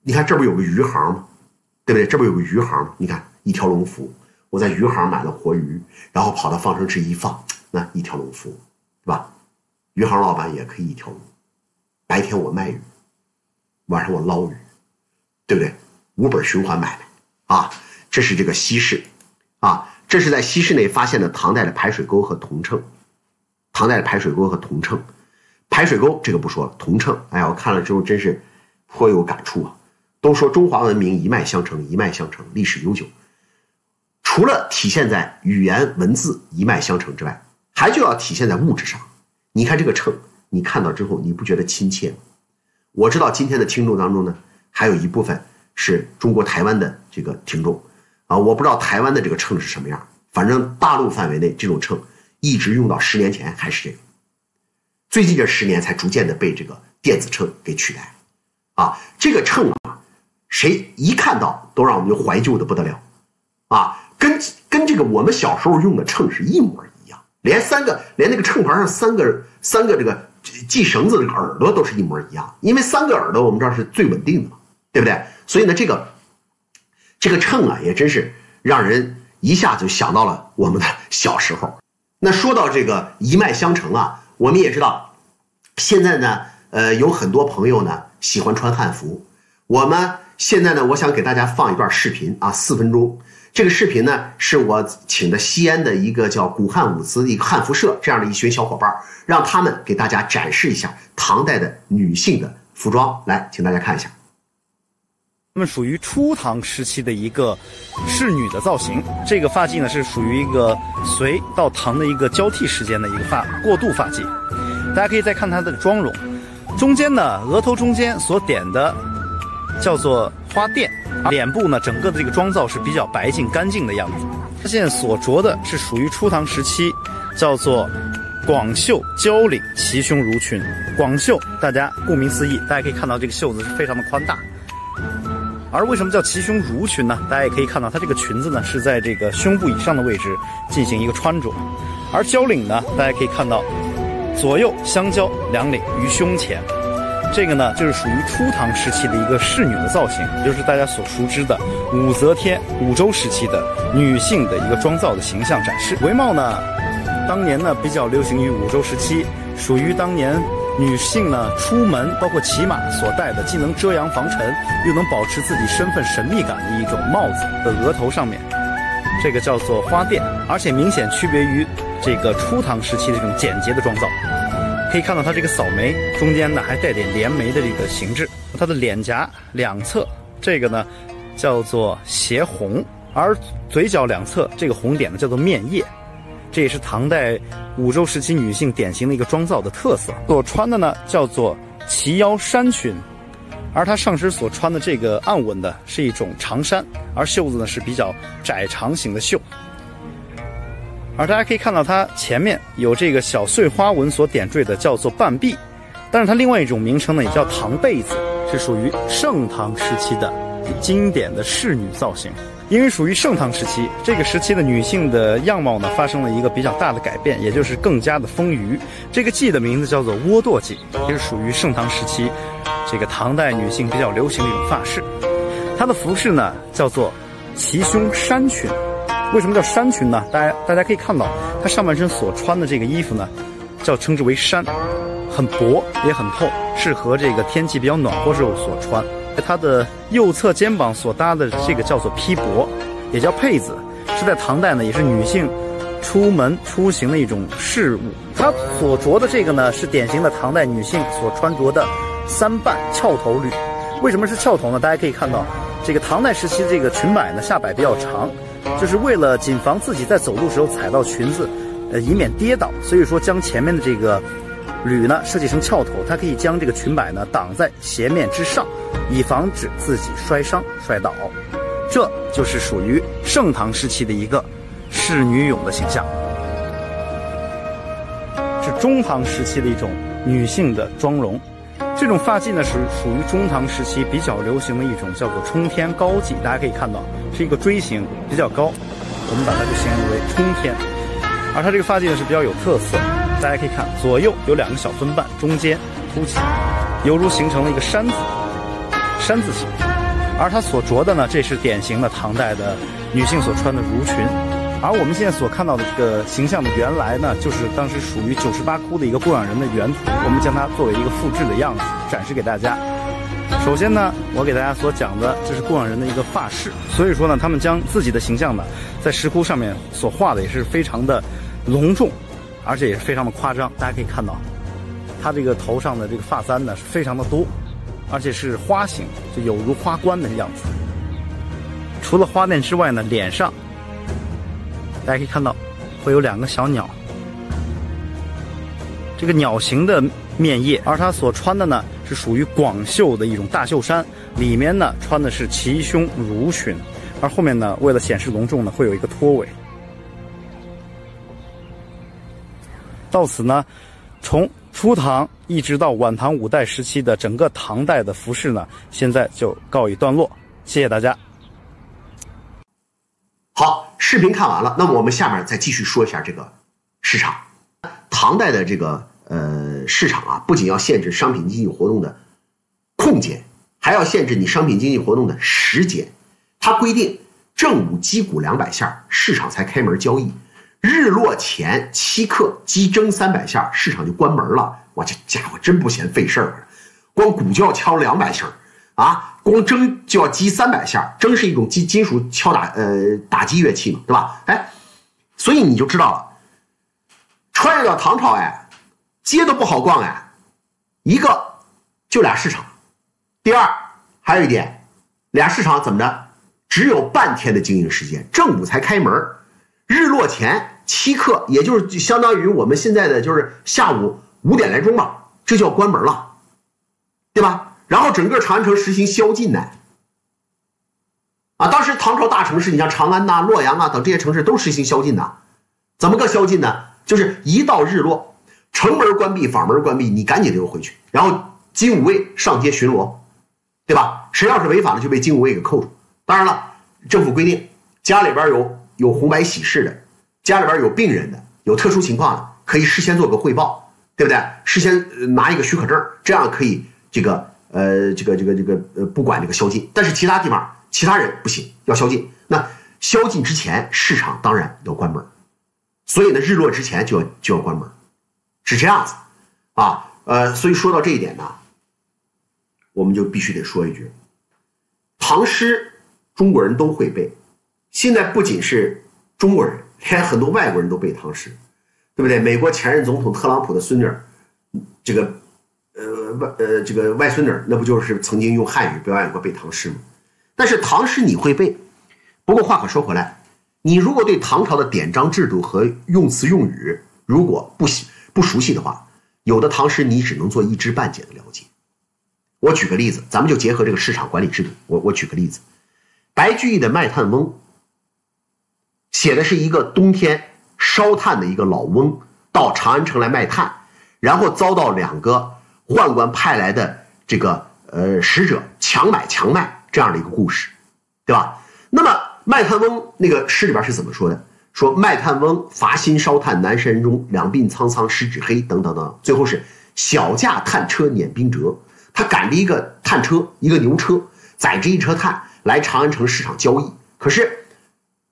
你看这不有个鱼行吗？对不对？这不有个鱼行吗你看一条龙服务，我在鱼行买了活鱼，然后跑到放生池一放，那一条龙服务，对吧？鱼行老板也可以一条龙，白天我卖鱼，晚上我捞鱼，对不对？五本循环买卖啊！这是这个西市啊，这是在西市内发现的唐代的排水沟和铜秤，唐代的排水沟和铜秤，排水沟这个不说了，铜秤，哎呀，我看了之后真是颇有感触啊。都说中华文明一脉相承，一脉相承，历史悠久。除了体现在语言文字一脉相承之外，还就要体现在物质上。你看这个秤，你看到之后你不觉得亲切吗？我知道今天的听众当中呢，还有一部分是中国台湾的这个听众啊，我不知道台湾的这个秤是什么样，反正大陆范围内这种秤一直用到十年前还是这个，最近这十年才逐渐的被这个电子秤给取代。啊，这个秤啊。谁一看到都让我们就怀旧的不得了，啊，跟跟这个我们小时候用的秤是一模一样，连三个连那个秤盘上三个三个这个系绳子的耳朵都是一模一样，因为三个耳朵我们知道是最稳定的嘛，对不对？所以呢，这个这个秤啊，也真是让人一下就想到了我们的小时候。那说到这个一脉相承啊，我们也知道，现在呢，呃，有很多朋友呢喜欢穿汉服，我们。现在呢，我想给大家放一段视频啊，四分钟。这个视频呢，是我请的西安的一个叫古汉舞姿一个汉服社这样的一群小伙伴，让他们给大家展示一下唐代的女性的服装。来，请大家看一下。那么属于初唐时期的一个仕女的造型。这个发髻呢，是属于一个隋到唐的一个交替时间的一个发过渡发髻。大家可以再看她的妆容，中间呢，额头中间所点的。叫做花钿，脸部呢，整个的这个妆造是比较白净干净的样子。他现在所着的是属于初唐时期，叫做广袖交领齐胸襦裙。广袖，大家顾名思义，大家可以看到这个袖子是非常的宽大。而为什么叫齐胸襦裙呢？大家也可以看到，它这个裙子呢是在这个胸部以上的位置进行一个穿着。而交领呢，大家可以看到，左右相交两领于胸前。这个呢，就是属于初唐时期的一个仕女的造型，也就是大家所熟知的武则天、武周时期的女性的一个妆造的形象展示。围帽呢，当年呢比较流行于武周时期，属于当年女性呢出门包括骑马所戴的，既能遮阳防尘，又能保持自己身份神秘感的一种帽子的额头上面，这个叫做花钿，而且明显区别于这个初唐时期的这种简洁的妆造。可以看到它这个扫眉中间呢还带点连眉的这个形制，它的脸颊两侧这个呢叫做斜红，而嘴角两侧这个红点呢叫做面叶，这也是唐代武周时期女性典型的一个妆造的特色。所穿的呢叫做齐腰衫裙，而她上身所穿的这个暗纹的是一种长衫，而袖子呢是比较窄长型的袖。而大家可以看到，它前面有这个小碎花纹所点缀的，叫做半臂，但是它另外一种名称呢，也叫唐被子，是属于盛唐时期的经典的仕女造型。因为属于盛唐时期，这个时期的女性的样貌呢，发生了一个比较大的改变，也就是更加的丰腴。这个髻的名字叫做窝堕髻，也是属于盛唐时期这个唐代女性比较流行的一种发饰。它的服饰呢，叫做齐胸衫裙。为什么叫衫裙呢？大家大家可以看到，它上半身所穿的这个衣服呢，叫称之为衫，很薄也很透，适合这个天气比较暖和时候所穿。它的右侧肩膀所搭的这个叫做披帛，也叫佩子，是在唐代呢，也是女性出门出行的一种饰物。它所着的这个呢，是典型的唐代女性所穿着的三瓣翘头履。为什么是翘头呢？大家可以看到，这个唐代时期这个裙摆呢下摆比较长，就是为了谨防自己在走路时候踩到裙子，呃，以免跌倒，所以说将前面的这个。履呢设计成翘头，它可以将这个裙摆呢挡在鞋面之上，以防止自己摔伤摔倒。这就是属于盛唐时期的一个仕女俑的形象，是中唐时期的一种女性的妆容。这种发髻呢是属于中唐时期比较流行的一种叫做冲天高髻，大家可以看到是一个锥形，比较高，我们把它就形容为冲天。而它这个发髻呢是比较有特色。大家可以看，左右有两个小分瓣，中间凸起，犹如形成了一个山字，山字形。而它所着的呢，这是典型的唐代的女性所穿的襦裙。而我们现在所看到的这个形象的原来呢，就是当时属于九十八窟的一个供养人的原图。我们将它作为一个复制的样子展示给大家。首先呢，我给大家所讲的，这是供养人的一个发饰。所以说呢，他们将自己的形象呢，在石窟上面所画的也是非常的隆重。而且也是非常的夸张，大家可以看到，他这个头上的这个发簪呢是非常的多，而且是花形，就有如花冠的样子。除了花钿之外呢，脸上大家可以看到会有两个小鸟，这个鸟形的面叶，而他所穿的呢是属于广袖的一种大袖衫，里面呢穿的是齐胸襦裙，而后面呢为了显示隆重呢会有一个拖尾。到此呢，从初唐一直到晚唐五代时期的整个唐代的服饰呢，现在就告一段落。谢谢大家。好，视频看完了，那么我们下面再继续说一下这个市场。唐代的这个呃市场啊，不仅要限制商品经济活动的空间，还要限制你商品经济活动的时间。它规定正午击鼓两百下，市场才开门交易。日落前七刻击筝三百下，市场就关门了。我这家伙真不嫌费事儿，光鼓就要敲两百下啊，光筝就要击三百下。筝是一种金金属敲打呃打击乐器嘛，对吧？哎，所以你就知道了，穿越到唐朝哎，街都不好逛哎，一个就俩市场，第二还有一点，俩市场怎么着，只有半天的经营时间，正午才开门。日落前七刻，也就是相当于我们现在的就是下午五点来钟吧，这就要关门了，对吧？然后整个长安城实行宵禁呢。啊，当时唐朝大城市，你像长安呐、洛阳啊等这些城市都实行宵禁的。怎么个宵禁呢？就是一到日落，城门关闭，坊门关闭，你赶紧溜回去，然后金吾卫上街巡逻，对吧？谁要是违法了，就被金吾卫给扣住。当然了，政府规定家里边有。有红白喜事的，家里边有病人的，有特殊情况的，可以事先做个汇报，对不对？事先拿一个许可证，这样可以这个呃这个这个这个呃不管这个宵禁。但是其他地方其他人不行，要宵禁。那宵禁之前，市场当然要关门，所以呢，日落之前就要就要关门，是这样子啊。呃，所以说到这一点呢，我们就必须得说一句，唐诗中国人都会背。现在不仅是中国人，连很多外国人都背唐诗，对不对？美国前任总统特朗普的孙女，这个，呃外呃这个外孙女，那不就是曾经用汉语表演过背唐诗吗？但是唐诗你会背，不过话可说回来，你如果对唐朝的典章制度和用词用语如果不喜不熟悉的话，有的唐诗你只能做一知半解的了解。我举个例子，咱们就结合这个市场管理制度，我我举个例子，白居易的《卖炭翁》。写的是一个冬天烧炭的一个老翁到长安城来卖炭，然后遭到两个宦官派来的这个呃使者强买强卖这样的一个故事，对吧？那么卖炭翁那个诗里边是怎么说的？说卖炭翁伐薪烧炭南山中，两鬓苍苍十指黑，等等等。最后是小驾炭车碾冰辙，他赶着一个炭车，一个牛车，载着一车炭来长安城市场交易，可是。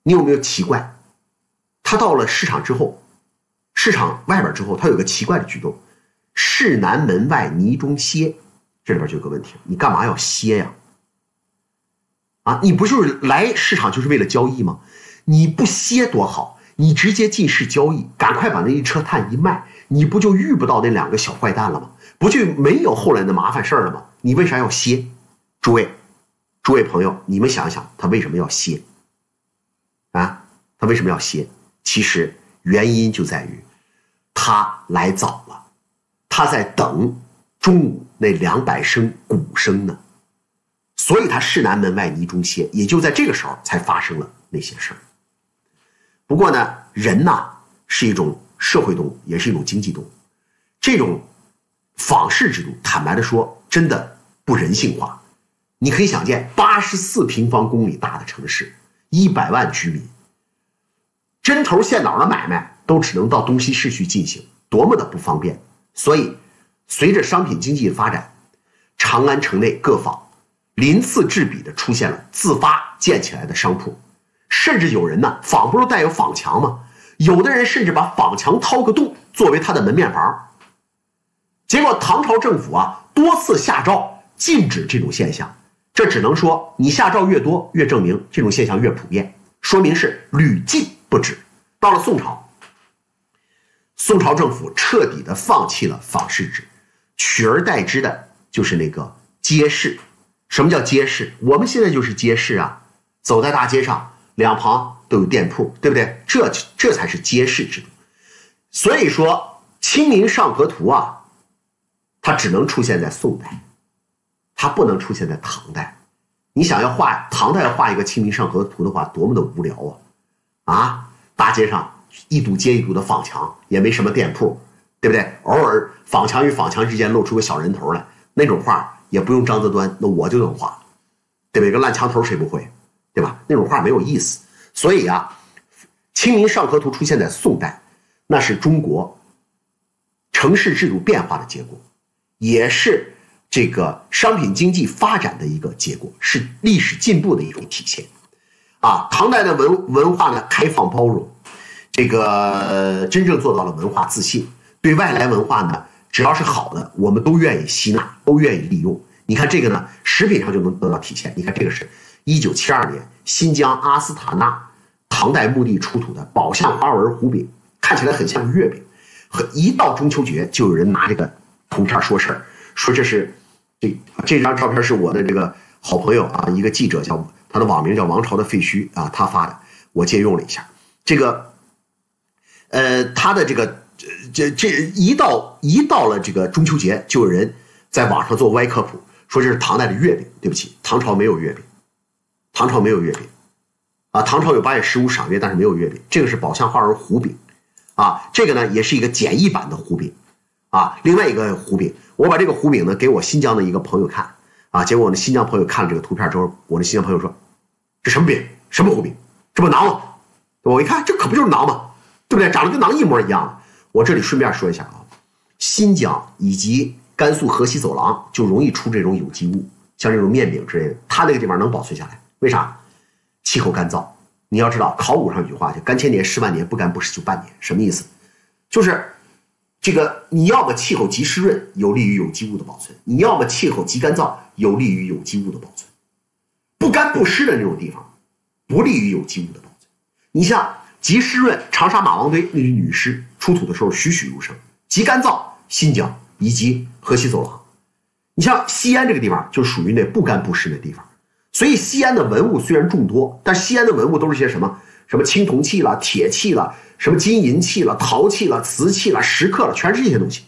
你有没有奇怪？他到了市场之后，市场外边之后，他有个奇怪的举动：市南门外泥中歇。这里边就有个问题，你干嘛要歇呀？啊，你不就是来市场就是为了交易吗？你不歇多好，你直接进市交易，赶快把那一车炭一卖，你不就遇不到那两个小坏蛋了吗？不就没有后来的麻烦事儿了吗？你为啥要歇？诸位，诸位朋友，你们想想，他为什么要歇？啊，他为什么要歇？其实原因就在于他来早了，他在等中午那两百声鼓声呢，所以他市南门外泥中歇，也就在这个时候才发生了那些事儿。不过呢，人呐是一种社会动物，也是一种经济动物，这种仿市制度，坦白的说，真的不人性化。你可以想见，八十四平方公里大的城市，一百万居民。针头线脑的买卖都只能到东西市去进行，多么的不方便！所以，随着商品经济的发展，长安城内各坊鳞次栉比的出现了自发建起来的商铺，甚至有人呢，坊不是带有坊墙吗？有的人甚至把坊墙掏个洞作为他的门面房。结果唐朝政府啊多次下诏禁止这种现象，这只能说你下诏越多，越证明这种现象越普遍，说明是屡禁。不止，到了宋朝，宋朝政府彻底的放弃了仿市制，取而代之的就是那个街市。什么叫街市？我们现在就是街市啊，走在大街上，两旁都有店铺，对不对？这这才是街市制度。所以说，《清明上河图》啊，它只能出现在宋代，它不能出现在唐代。你想要画唐代画一个《清明上河图》的话，多么的无聊啊！啊，大街上一堵接一堵的坊墙，也没什么店铺，对不对？偶尔坊墙与坊墙之间露出个小人头来，那种画也不用张择端，那我就能画，对不对？个烂墙头谁不会，对吧？那种画没有意思。所以啊，《清明上河图》出现在宋代，那是中国城市制度变化的结果，也是这个商品经济发展的一个结果，是历史进步的一种体现。啊，唐代的文文化呢，开放包容，这个真正做到了文化自信。对外来文化呢，只要是好的，我们都愿意吸纳，都愿意利用。你看这个呢，食品上就能得到体现。你看这个是1972年新疆阿斯塔纳唐代墓地出土的宝相花纹胡饼，看起来很像月饼。和一到中秋节，就有人拿这个图片说事儿，说这是这这张照片是我的这个好朋友啊，一个记者叫。他的网名叫王朝的废墟啊，他发的，我借用了一下。这个，呃，他的这个，这这这一到一到了这个中秋节，就有人在网上做歪科普，说这是唐代的月饼。对不起，唐朝没有月饼，唐朝没有月饼，啊，唐朝有八月十五赏月，但是没有月饼。这个是宝相花纹糊饼，啊，这个呢也是一个简易版的糊饼，啊，另外一个糊饼，我把这个糊饼呢给我新疆的一个朋友看。啊！结果我那新疆朋友看了这个图片之后，我那新疆朋友说：“这什么饼？什么糊饼？这不馕吗？”我一看，这可不就是馕吗？对不对？长得跟馕一模一样。我这里顺便说一下啊，新疆以及甘肃河西走廊就容易出这种有机物，像这种面饼之类的，它那个地方能保存下来，为啥？气候干燥。你要知道，考古上有句话叫“干千年，湿万年，不干不湿就半年”，什么意思？就是。这个你要么气候极湿润，有利于有机物的保存；你要么气候极干燥，有利于有机物的保存。不干不湿的那种地方，不利于有机物的保存。你像极湿润长沙马王堆那具女尸出土的时候栩栩如生，极干燥新疆以及河西走廊。你像西安这个地方就属于那不干不湿的地方，所以西安的文物虽然众多，但西安的文物都是些什么？什么青铜器了、铁器了。什么金银器了、陶器了、瓷器了、石刻了，全是这些东西，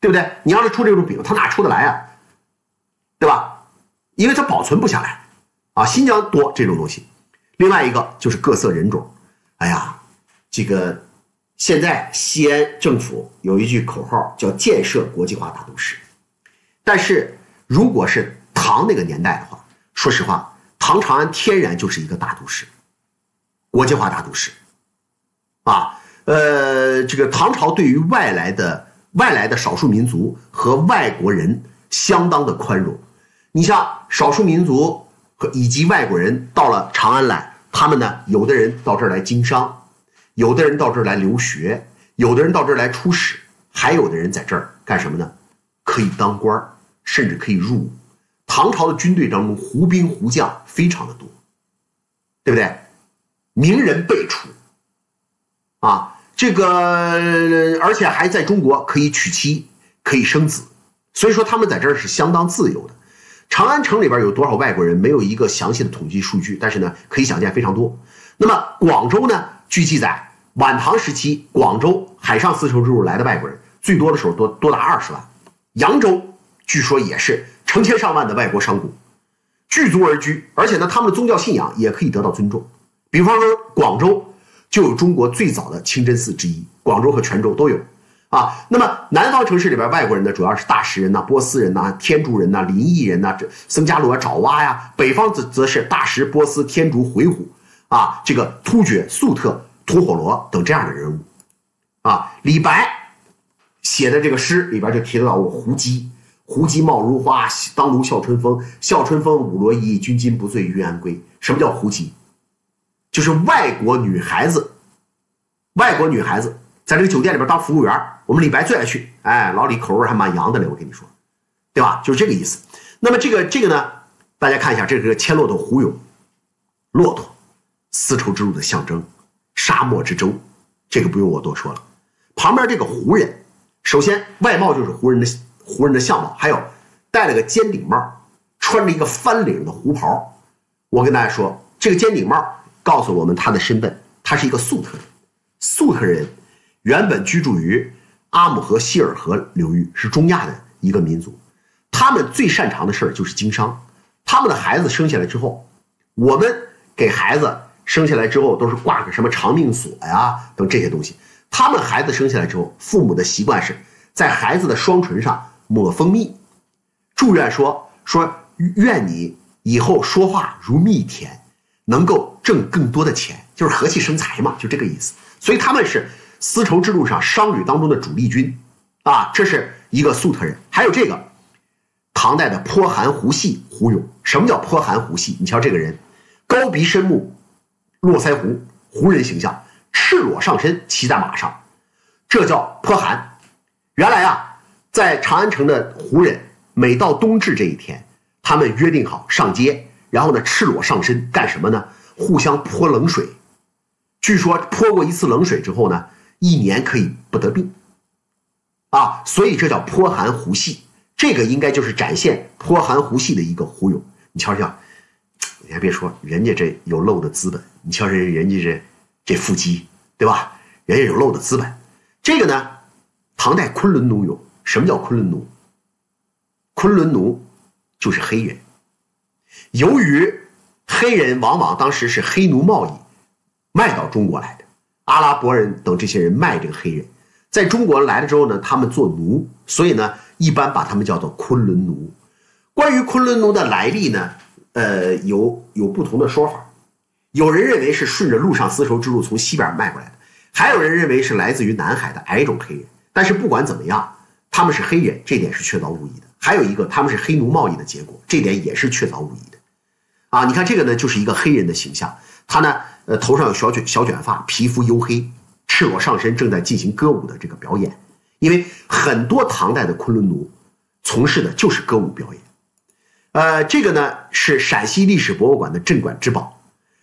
对不对？你要是出这种饼，它哪出得来啊？对吧？因为它保存不下来啊。新疆多这种东西。另外一个就是各色人种。哎呀，这个现在西安政府有一句口号叫“建设国际化大都市”，但是如果是唐那个年代的话，说实话，唐长安天然就是一个大都市，国际化大都市。啊，呃，这个唐朝对于外来的外来的少数民族和外国人相当的宽容。你像少数民族和以及外国人到了长安来，他们呢，有的人到这儿来经商，有的人到这儿来留学，有的人到这儿来出使，还有的人在这儿干什么呢？可以当官甚至可以入伍。唐朝的军队当中胡兵胡将非常的多，对不对？名人辈出，啊，这个而且还在中国可以娶妻，可以生子，所以说他们在这儿是相当自由的。长安城里边有多少外国人？没有一个详细的统计数据，但是呢，可以想见非常多。那么广州呢？据记载，晚唐时期广州海上丝绸之路来的外国人最多的时候多多达二十万。扬州据说也是成千上万的外国商贾聚族而居，而且呢，他们的宗教信仰也可以得到尊重。比方说广州就有中国最早的清真寺之一，广州和泉州都有。啊，那么南方城市里边外国人呢，主要是大食人呐、波斯人呐、天竺人呐、林异人呐、这僧伽罗、爪哇呀；北方则则是大食、波斯、天竺、回鹘啊，这个突厥、粟特、吐火罗等这样的人物。啊，李白写的这个诗里边就提到过胡姬，胡姬貌如花，当如笑春风。笑春风，舞罗衣，君今不醉欲安归。什么叫胡姬？就是外国女孩子，外国女孩子。在这个酒店里边当服务员，我们李白最爱去。哎，老李口味还蛮洋的嘞，我跟你说，对吧？就是这个意思。那么这个这个呢，大家看一下，这是牵骆驼胡勇，骆驼，丝绸之路的象征，沙漠之舟，这个不用我多说了。旁边这个胡人，首先外貌就是胡人的胡人的相貌，还有戴了个尖顶帽，穿着一个翻领的胡袍。我跟大家说，这个尖顶帽告诉我们他的身份，他是一个粟特人，粟特人。原本居住于阿姆河希尔河流域，是中亚的一个民族。他们最擅长的事儿就是经商。他们的孩子生下来之后，我们给孩子生下来之后都是挂个什么长命锁呀等这些东西。他们孩子生下来之后，父母的习惯是在孩子的双唇上抹蜂蜜，祝愿说说愿你以后说话如蜜甜，能够挣更多的钱，就是和气生财嘛，就这个意思。所以他们是。丝绸之路上商旅当中的主力军，啊，这是一个粟特人。还有这个唐代的颇寒胡系胡勇。什么叫颇寒胡系？你瞧这个人，高鼻深目，络腮胡，胡人形象，赤裸上身，骑在马上，这叫颇寒。原来啊，在长安城的胡人，每到冬至这一天，他们约定好上街，然后呢，赤裸上身干什么呢？互相泼冷水。据说泼过一次冷水之后呢。一年可以不得病，啊，所以这叫泼寒胡系，这个应该就是展现泼寒胡系的一个胡勇。你瞧瞧，你还别说，人家这有漏的资本，你瞧人人家这这腹肌，对吧？人家有漏的资本。这个呢，唐代昆仑奴有什么叫昆仑奴？昆仑奴就是黑人，由于黑人往往当时是黑奴贸易卖到中国来。阿拉伯人等这些人卖这个黑人，在中国来了之后呢，他们做奴，所以呢，一般把他们叫做昆仑奴。关于昆仑奴的来历呢，呃，有有不同的说法。有人认为是顺着陆上丝绸之路从西边卖过来的，还有人认为是来自于南海的矮种黑人。但是不管怎么样，他们是黑人，这点是确凿无疑的。还有一个，他们是黑奴贸易的结果，这点也是确凿无疑的。啊，你看这个呢，就是一个黑人的形象，他呢。呃，头上有小卷小卷发，皮肤黝黑，赤裸上身，正在进行歌舞的这个表演。因为很多唐代的昆仑奴从事的就是歌舞表演。呃，这个呢是陕西历史博物馆的镇馆之宝，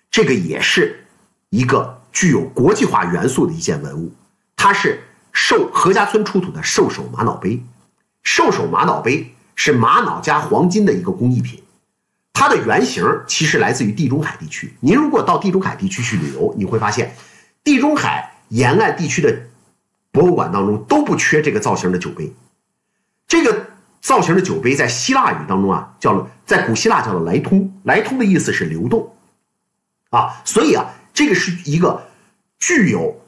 这个也是一个具有国际化元素的一件文物。它是寿何家村出土的兽首玛瑙杯，兽首玛瑙杯是玛瑙加黄金的一个工艺品。它的原型其实来自于地中海地区。您如果到地中海地区去旅游，你会发现，地中海沿岸地区的博物馆当中都不缺这个造型的酒杯。这个造型的酒杯在希腊语当中啊，叫做在古希腊叫做莱通，莱通的意思是流动，啊，所以啊，这个是一个具有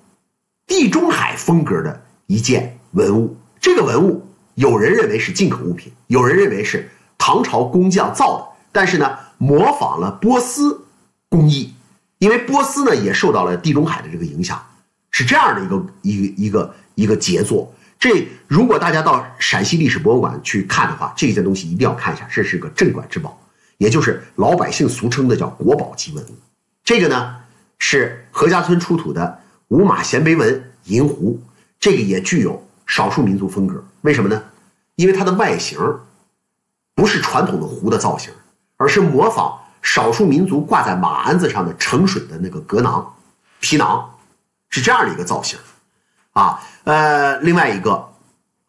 地中海风格的一件文物。这个文物有人认为是进口物品，有人认为是唐朝工匠造的。但是呢，模仿了波斯工艺，因为波斯呢也受到了地中海的这个影响，是这样的一个一个一个一个杰作。这如果大家到陕西历史博物馆去看的话，这件东西一定要看一下，这是个镇馆之宝，也就是老百姓俗称的叫国宝级文物。这个呢是何家村出土的五马衔杯纹银壶，这个也具有少数民族风格。为什么呢？因为它的外形。不是传统的壶的造型，而是模仿少数民族挂在马鞍子上的盛水的那个格囊、皮囊，是这样的一个造型。啊，呃，另外一个，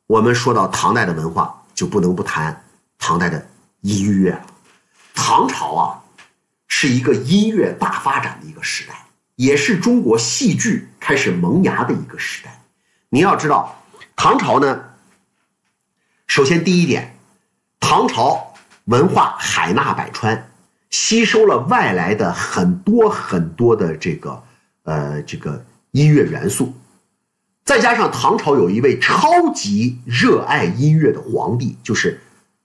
我们说到唐代的文化，就不能不谈唐代的音乐了。唐朝啊，是一个音乐大发展的一个时代，也是中国戏剧开始萌芽的一个时代。你要知道，唐朝呢，首先第一点，唐朝文化海纳百川，吸收了外来的很多很多的这个呃这个音乐元素。再加上唐朝有一位超级热爱音乐的皇帝，就是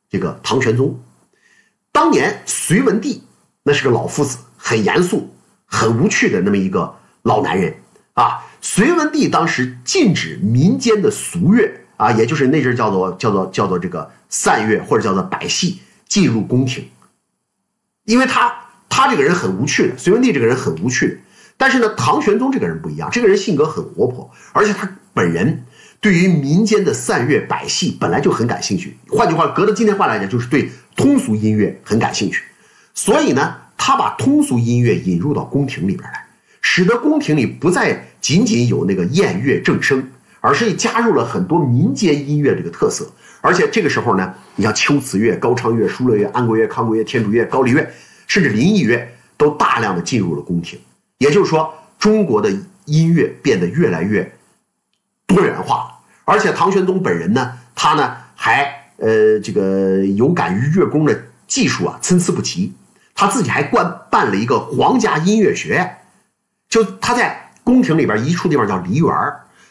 这个唐玄宗。当年隋文帝那是个老夫子，很严肃、很无趣的那么一个老男人啊。隋文帝当时禁止民间的俗乐啊，也就是那阵叫做叫做叫做这个散乐或者叫做百戏进入宫廷，因为他他这个人很无趣的，隋文帝这个人很无趣的。但是呢，唐玄宗这个人不一样，这个人性格很活泼，而且他本人对于民间的散乐百戏本来就很感兴趣。换句话，搁到今天话来讲，就是对通俗音乐很感兴趣。所以呢，他把通俗音乐引入到宫廷里边来，使得宫廷里不再仅仅有那个宴乐正声，而是加入了很多民间音乐这个特色。而且这个时候呢，你像秋瓷乐、高昌乐、疏勒乐、安国乐、康国乐、天竺乐、高丽乐，甚至林邑乐，都大量的进入了宫廷。也就是说，中国的音乐变得越来越多元化了。而且唐玄宗本人呢，他呢还呃这个有感于乐工的技术啊参差不齐，他自己还办办了一个皇家音乐学院，就他在宫廷里边一处地方叫梨园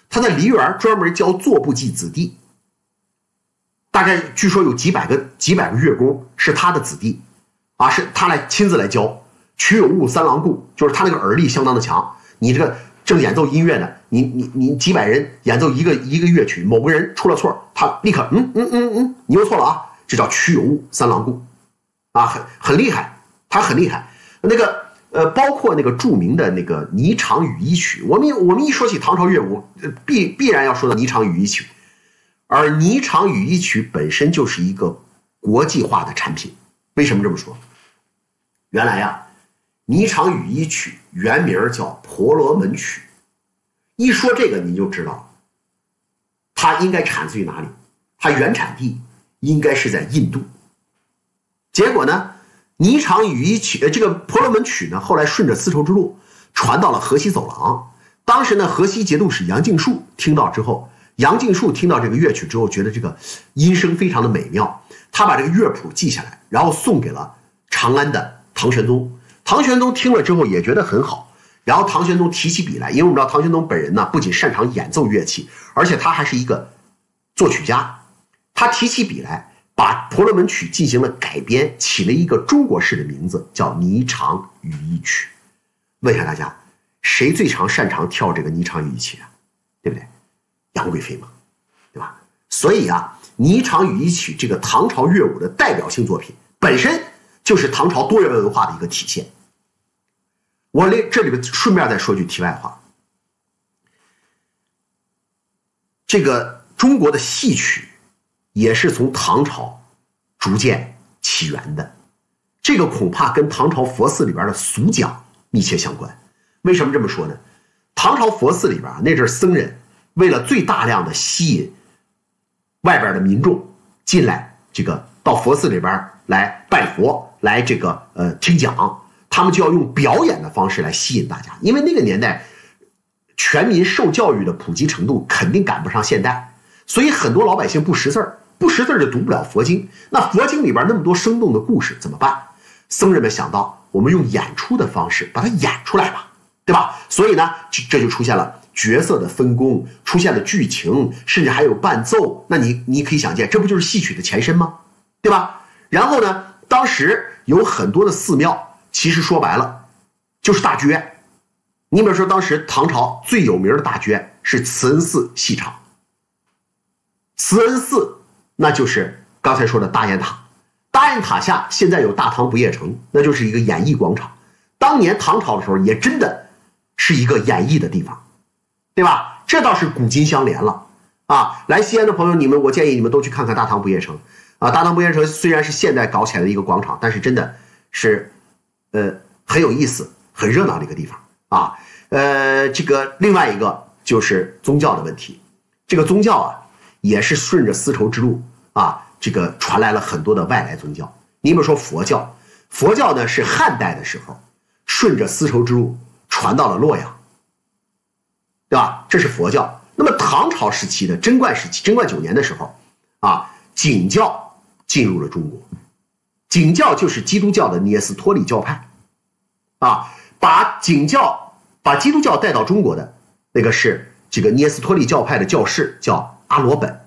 他在梨园专门教坐部级子弟，大概据说有几百个几百个乐工是他的子弟，啊，是他来亲自来教。曲有误，三郎顾，就是他那个耳力相当的强。你这个正演奏音乐呢，你你你几百人演奏一个一个乐曲，某个人出了错，他立刻嗯嗯嗯嗯，你又错了啊！这叫曲有误，三郎顾，啊，很很厉害，他很厉害。那个呃，包括那个著名的那个《霓裳羽衣曲》，我们我们一说起唐朝乐舞，必必然要说到《霓裳羽衣曲》，而《霓裳羽衣曲》本身就是一个国际化的产品。为什么这么说？原来呀。《霓裳羽衣曲》原名叫《婆罗门曲》，一说这个你就知道，它应该产自于哪里？它原产地应该是在印度。结果呢，《霓裳羽衣曲》呃，这个《婆罗门曲》呢，后来顺着丝绸之路传到了河西走廊。当时呢，河西节度使杨敬树听到之后，杨敬树听到这个乐曲之后，觉得这个音声非常的美妙，他把这个乐谱记下来，然后送给了长安的唐玄宗。唐玄宗听了之后也觉得很好，然后唐玄宗提起笔来，因为我们知道唐玄宗本人呢不仅擅长演奏乐器，而且他还是一个作曲家。他提起笔来，把《婆罗门曲》进行了改编，起了一个中国式的名字，叫《霓裳羽衣曲》。问一下大家，谁最常擅长跳这个《霓裳羽衣曲》啊？对不对？杨贵妃嘛，对吧？所以啊，《霓裳羽衣曲》这个唐朝乐舞的代表性作品本身。就是唐朝多元文化的一个体现。我这这里边顺便再说句题外话，这个中国的戏曲也是从唐朝逐渐起源的，这个恐怕跟唐朝佛寺里边的俗讲密切相关。为什么这么说呢？唐朝佛寺里边那阵僧人为了最大量的吸引外边的民众进来，这个到佛寺里边来拜佛。来这个呃听讲，他们就要用表演的方式来吸引大家，因为那个年代全民受教育的普及程度肯定赶不上现代，所以很多老百姓不识字儿，不识字就读不了佛经。那佛经里边那么多生动的故事怎么办？僧人们想到，我们用演出的方式把它演出来吧，对吧？所以呢，这就出现了角色的分工，出现了剧情，甚至还有伴奏。那你你可以想见，这不就是戏曲的前身吗？对吧？然后呢，当时。有很多的寺庙，其实说白了，就是大剧院。你比如说，当时唐朝最有名的大剧院是慈恩寺戏场。慈恩寺，那就是刚才说的大雁塔。大雁塔下现在有大唐不夜城，那就是一个演艺广场。当年唐朝的时候，也真的是一个演艺的地方，对吧？这倒是古今相连了啊！来西安的朋友，你们我建议你们都去看看大唐不夜城。啊，大唐不夜城虽然是现代搞起来的一个广场，但是真的是，呃，很有意思、很热闹的一个地方啊。呃，这个另外一个就是宗教的问题，这个宗教啊，也是顺着丝绸之路啊，这个传来了很多的外来宗教。你比如说佛教，佛教呢是汉代的时候顺着丝绸之路传到了洛阳，对吧？这是佛教。那么唐朝时期的贞观时期，贞观九年的时候，啊，景教进入了中国。景教就是基督教的聂斯托里教派，啊，把景教把基督教带到中国的那个是这个聂斯托里教派的教士，叫阿罗本，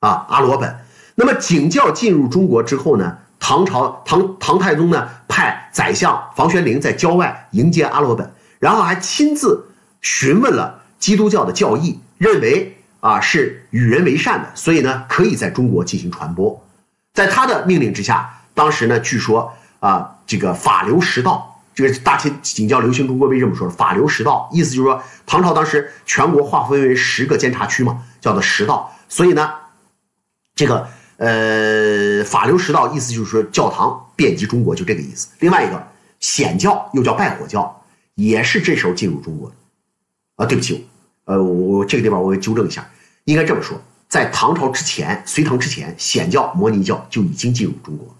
啊，阿罗本。那么景教进入中国之后呢，唐朝唐唐太宗呢派宰相房玄龄在郊外迎接阿罗本，然后还亲自询问了基督教的教义。认为啊是与人为善的，所以呢可以在中国进行传播。在他的命令之下，当时呢据说啊这个法流十道，这个大清景教流行中国为这么说，法流十道，意思就是说唐朝当时全国划分为十个监察区嘛，叫做十道。所以呢，这个呃法流十道意思就是说教堂遍及中国，就这个意思。另外一个显教又叫拜火教，也是这时候进入中国的。啊，对不起。呃，我这个地方我纠正一下，应该这么说，在唐朝之前，隋唐之前，显教、摩尼教就已经进入中国。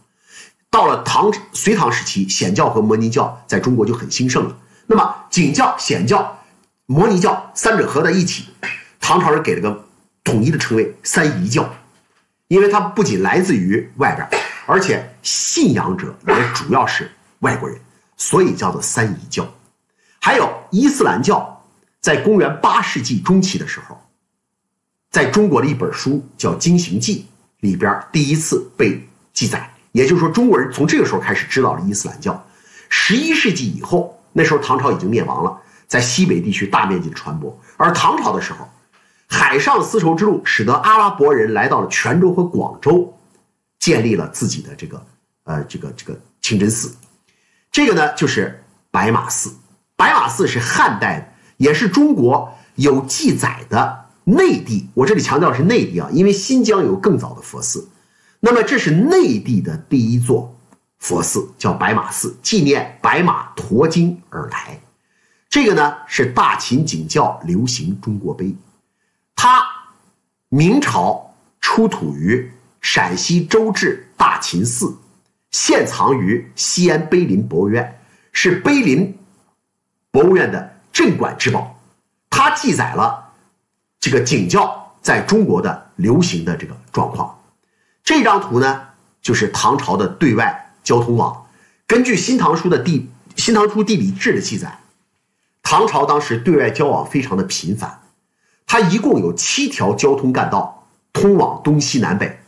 到了唐隋唐时期，显教和摩尼教在中国就很兴盛了。那么景教、显教、摩尼教三者合在一起，唐朝人给了个统一的称谓“三夷教”，因为它不仅来自于外边，而且信仰者也主要是外国人，所以叫做三夷教。还有伊斯兰教。在公元八世纪中期的时候，在中国的一本书叫《经行记》里边第一次被记载，也就是说，中国人从这个时候开始知道了伊斯兰教。十一世纪以后，那时候唐朝已经灭亡了，在西北地区大面积的传播。而唐朝的时候，海上丝绸之路使得阿拉伯人来到了泉州和广州，建立了自己的这个呃这个这个清真寺。这个呢，就是白马寺。白马寺是汉代的。也是中国有记载的内地，我这里强调是内地啊，因为新疆有更早的佛寺。那么这是内地的第一座佛寺，叫白马寺，纪念白马驮经而来。这个呢是大秦景教流行中国碑，它明朝出土于陕西周至大秦寺，现藏于西安碑林博物院，是碑林博物院的。镇馆之宝，它记载了这个景教在中国的流行的这个状况。这张图呢，就是唐朝的对外交通网。根据《新唐书》的地《新唐书地理志》的记载，唐朝当时对外交往非常的频繁，它一共有七条交通干道通往东西南北，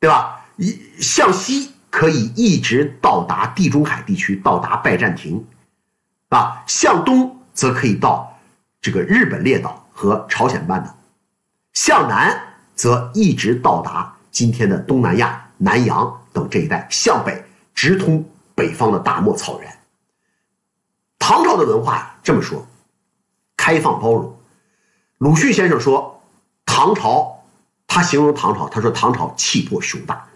对吧？一向西可以一直到达地中海地区，到达拜占庭，啊，向东。则可以到这个日本列岛和朝鲜半岛，向南则一直到达今天的东南亚、南洋等这一带，向北直通北方的大漠草原。唐朝的文化这么说，开放包容。鲁迅先生说，唐朝，他形容唐朝，他说唐朝气魄雄大，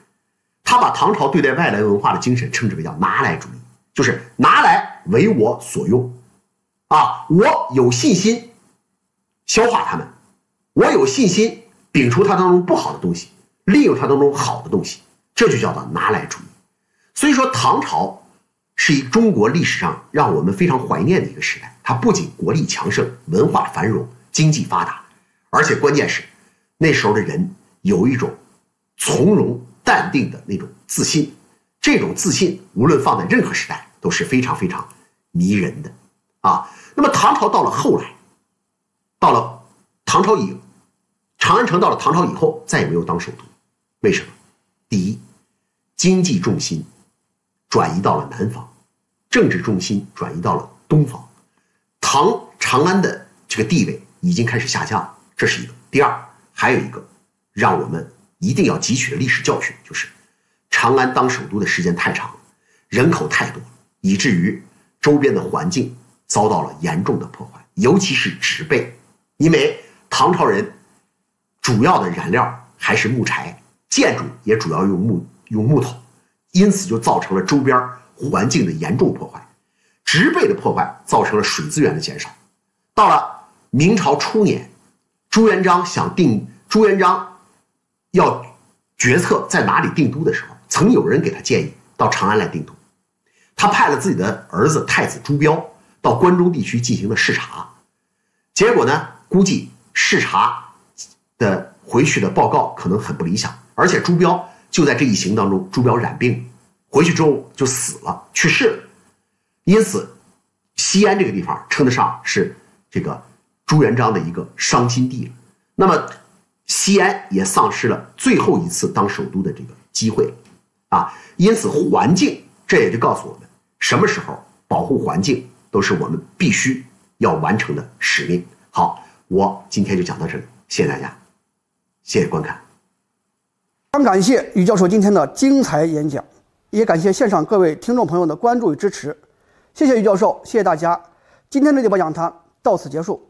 他把唐朝对待外来文化的精神称之为叫拿来主义，就是拿来为我所用。啊，我有信心消化它们，我有信心摒除它当中不好的东西，利用它当中好的东西，这就叫做拿来主义。所以说，唐朝是一中国历史上让我们非常怀念的一个时代。它不仅国力强盛、文化繁荣、经济发达，而且关键是那时候的人有一种从容淡定的那种自信。这种自信，无论放在任何时代都是非常非常迷人的啊。那么唐朝到了后来，到了唐朝以长安城到了唐朝以后再也没有当首都，为什么？第一，经济重心转移到了南方，政治重心转移到了东方，唐长安的这个地位已经开始下降，这是一个。第二，还有一个让我们一定要汲取的历史教训，就是长安当首都的时间太长，人口太多，以至于周边的环境。遭到了严重的破坏，尤其是植被，因为唐朝人主要的燃料还是木柴，建筑也主要用木用木头，因此就造成了周边环境的严重破坏，植被的破坏造成了水资源的减少。到了明朝初年，朱元璋想定朱元璋要决策在哪里定都的时候，曾有人给他建议到长安来定都，他派了自己的儿子太子朱标到关中地区进行了视察，结果呢，估计视察的回去的报告可能很不理想，而且朱标就在这一行当中，朱标染病，回去之后就死了，去世了，因此西安这个地方称得上是这个朱元璋的一个伤心地了。那么西安也丧失了最后一次当首都的这个机会啊！因此环境这也就告诉我们，什么时候保护环境都是我们必须要完成的使命。好，我今天就讲到这里，谢谢大家，谢谢观看。非常感谢于教授今天的精彩演讲，也感谢线上各位听众朋友的关注与支持。谢谢于教授，谢谢大家。今天的这波讲坛到此结束。